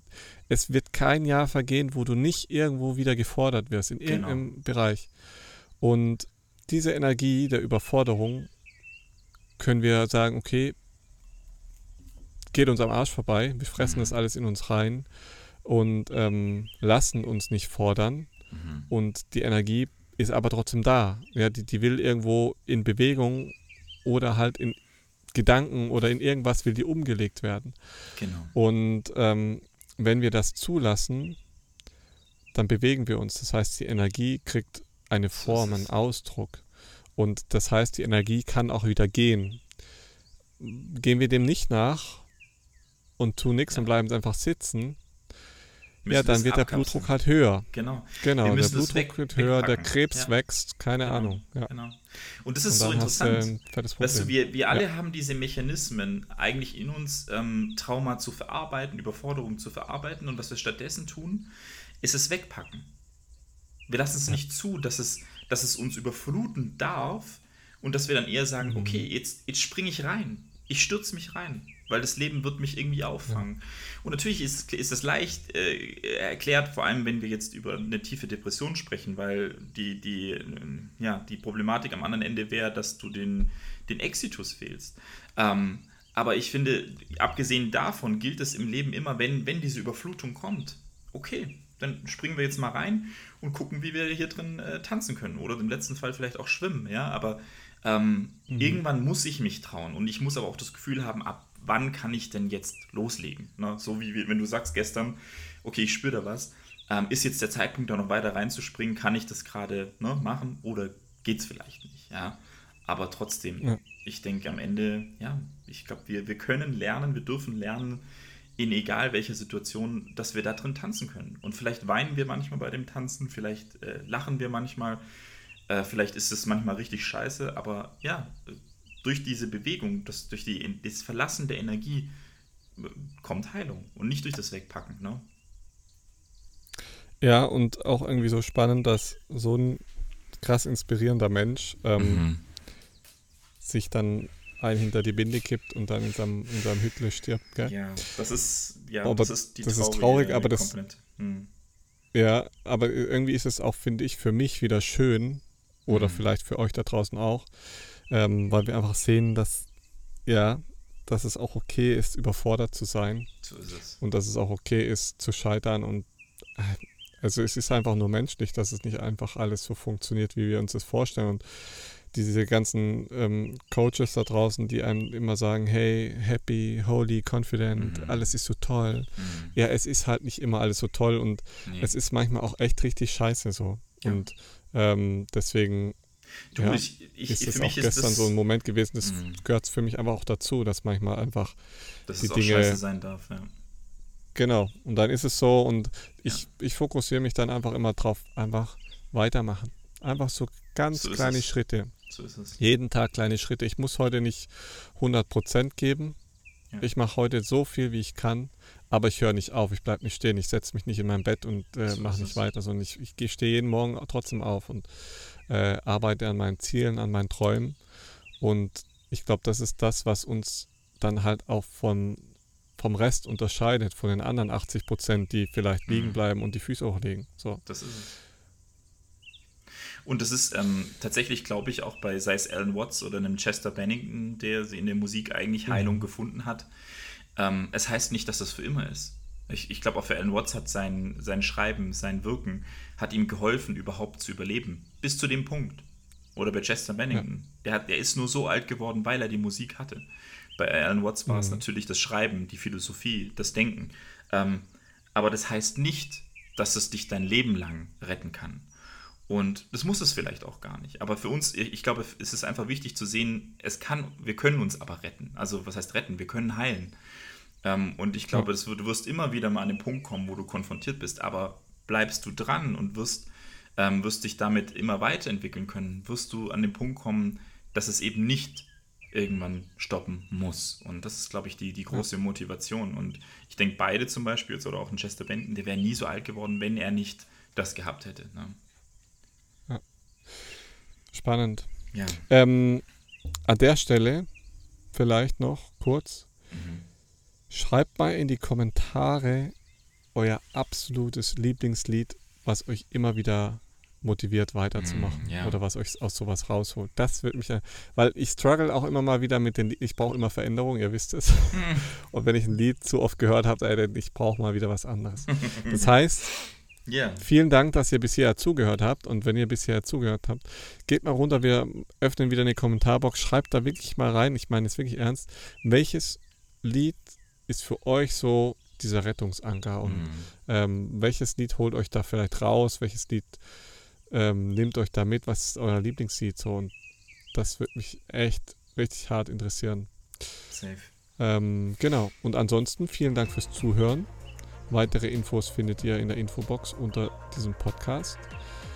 Es wird kein Jahr vergehen, wo du nicht irgendwo wieder gefordert wirst, in genau. irgendeinem Bereich. Und diese Energie der Überforderung können wir sagen, okay, geht uns am Arsch vorbei, wir fressen mhm. das alles in uns rein und ähm, lassen uns nicht fordern. Mhm. Und die Energie ist aber trotzdem da. Ja, die, die will irgendwo in Bewegung oder halt in Gedanken oder in irgendwas will die umgelegt werden. Genau. Und ähm, wenn wir das zulassen, dann bewegen wir uns. Das heißt, die Energie kriegt eine Form, einen Ausdruck. Und das heißt, die Energie kann auch wieder gehen. Gehen wir dem nicht nach und tun nichts ja. und bleiben einfach sitzen, ja, dann wird der Blutdruck halt höher. Genau. Genau, der Blutdruck wird höher, der Krebs ja. wächst, keine genau. Ahnung. Ja. Genau. Und das ist und so interessant. Weißt du, wir, wir alle ja. haben diese Mechanismen eigentlich in uns, ähm, Trauma zu verarbeiten, Überforderung zu verarbeiten. Und was wir stattdessen tun, ist es wegpacken. Wir lassen es nicht zu, dass es, dass es uns überfluten darf und dass wir dann eher sagen, mhm. okay, jetzt, jetzt springe ich rein. Ich stürze mich rein weil das Leben wird mich irgendwie auffangen. Ja. Und natürlich ist, ist das leicht äh, erklärt, vor allem wenn wir jetzt über eine tiefe Depression sprechen, weil die, die, ja, die Problematik am anderen Ende wäre, dass du den, den Exitus fehlst. Ähm, aber ich finde, abgesehen davon gilt es im Leben immer, wenn, wenn diese Überflutung kommt, okay, dann springen wir jetzt mal rein und gucken, wie wir hier drin äh, tanzen können. Oder im letzten Fall vielleicht auch schwimmen, ja. Aber Ähm, mhm. Irgendwann muss ich mich trauen und ich muss aber auch das Gefühl haben, ab wann kann ich denn jetzt loslegen? Ne? So wie wenn du sagst gestern, okay, ich spüre da was, ähm, ist jetzt der Zeitpunkt, da noch weiter reinzuspringen? Kann ich das gerade ne, machen oder geht es vielleicht nicht? Ja, aber trotzdem, ja. ich denke am Ende, ja, ich glaube, wir, wir können lernen, wir dürfen lernen, in egal welcher Situation, dass wir da drin tanzen können. Und vielleicht weinen wir manchmal bei dem Tanzen, vielleicht äh, lachen wir manchmal, äh, vielleicht ist es manchmal richtig scheiße, aber ja, durch diese Bewegung, das, durch die, das Verlassen der Energie äh, kommt Heilung und nicht durch das Wegpacken. Ne? Ja, und auch irgendwie so spannend, dass so ein krass inspirierender Mensch ähm, mhm. sich dann ein hinter die Binde kippt und dann in seinem, in seinem Hüttle stirbt. Gell? Ja, das ist, ja, aber das ist, das ist traurig, aber das. Hm. Ja, aber irgendwie ist es auch, finde ich, für mich wieder schön oder mhm. vielleicht für euch da draußen auch, ähm, weil wir einfach sehen, dass ja, dass es auch okay ist, überfordert zu sein. So ist es. Und dass es auch okay ist, zu scheitern und äh, also es ist einfach nur menschlich, dass es nicht einfach alles so funktioniert, wie wir uns das vorstellen. Und diese ganzen ähm, Coaches da draußen, die einem immer sagen, hey, happy, holy, confident, mhm. alles ist so toll. Mhm. Ja, es ist halt nicht immer alles so toll und nee. es ist manchmal auch echt richtig scheiße so. Ja. Und ähm, deswegen du, ja, ich, ich, ist es auch gestern das, so ein Moment gewesen, das mhm. gehört für mich einfach auch dazu, dass manchmal einfach dass die es auch Dinge scheiße sein darf, ja. Genau, und dann ist es so und ich, ja. ich fokussiere mich dann einfach immer drauf, einfach weitermachen. Einfach so ganz so kleine es. Schritte. So ist es. Jeden Tag kleine Schritte. Ich muss heute nicht 100% geben. Ja. Ich mache heute so viel, wie ich kann, aber ich höre nicht auf. Ich bleibe nicht stehen. Ich setze mich nicht in mein Bett und äh, so mache nicht weiter, sondern ich, ich stehe jeden Morgen trotzdem auf und äh, arbeite an meinen Zielen, an meinen Träumen. Und ich glaube, das ist das, was uns dann halt auch von, vom Rest unterscheidet, von den anderen 80 Prozent, die vielleicht liegen mhm. bleiben und die Füße hochlegen. So. Das ist es. Und das ist ähm, tatsächlich, glaube ich, auch bei, sei es Alan Watts oder einem Chester Bennington, der in der Musik eigentlich Heilung mhm. gefunden hat. Ähm, es heißt nicht, dass das für immer ist. Ich, ich glaube, auch für Alan Watts hat sein, sein Schreiben, sein Wirken, hat ihm geholfen, überhaupt zu überleben. Bis zu dem Punkt. Oder bei Chester Bennington. Ja. Der, hat, der ist nur so alt geworden, weil er die Musik hatte. Bei Alan Watts war mhm. es natürlich das Schreiben, die Philosophie, das Denken. Ähm, aber das heißt nicht, dass es dich dein Leben lang retten kann. Und das muss es vielleicht auch gar nicht. Aber für uns, ich glaube, es ist einfach wichtig zu sehen, es kann, wir können uns aber retten. Also was heißt retten? Wir können heilen. Ähm, und ich glaube, das, du wirst immer wieder mal an den Punkt kommen, wo du konfrontiert bist. Aber bleibst du dran und wirst, ähm, wirst dich damit immer weiterentwickeln können, wirst du an den Punkt kommen, dass es eben nicht irgendwann stoppen muss. Und das ist, glaube ich, die, die große Motivation. Und ich denke, beide zum Beispiel, oder auch ein Chester Benton, der wäre nie so alt geworden, wenn er nicht das gehabt hätte. Ne? Spannend. Ja. Ähm, an der Stelle vielleicht noch kurz. Mhm. Schreibt mal in die Kommentare euer absolutes Lieblingslied, was euch immer wieder motiviert weiterzumachen mm, ja. oder was euch aus sowas rausholt. Das wird mich, weil ich struggle auch immer mal wieder mit den, ich brauche immer Veränderung, ihr wisst es. [LAUGHS] Und wenn ich ein Lied zu oft gehört habe, ich brauche mal wieder was anderes. Das heißt, [LAUGHS] Yeah. Vielen Dank, dass ihr bisher zugehört habt. Und wenn ihr bisher zugehört habt, geht mal runter. Wir öffnen wieder eine Kommentarbox. Schreibt da wirklich mal rein. Ich meine es wirklich ernst. Welches Lied ist für euch so dieser Rettungsanker? Und mm. ähm, welches Lied holt euch da vielleicht raus? Welches Lied ähm, nehmt euch da mit? Was ist euer Lieblingslied? So, und das würde mich echt richtig hart interessieren. Safe. Ähm, genau. Und ansonsten vielen Dank fürs Zuhören. Weitere Infos findet ihr in der Infobox unter diesem Podcast.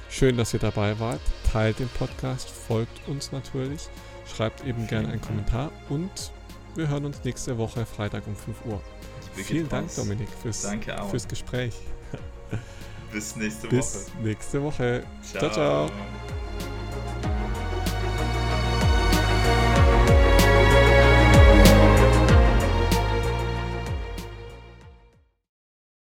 Schön, dass ihr dabei wart. Teilt den Podcast, folgt uns natürlich, schreibt eben gerne einen Kommentar und wir hören uns nächste Woche Freitag um 5 Uhr. Vielen Dank, Dominik, fürs, fürs Gespräch. [LAUGHS] Bis nächste Woche. Bis nächste Woche. ciao. ciao. ciao.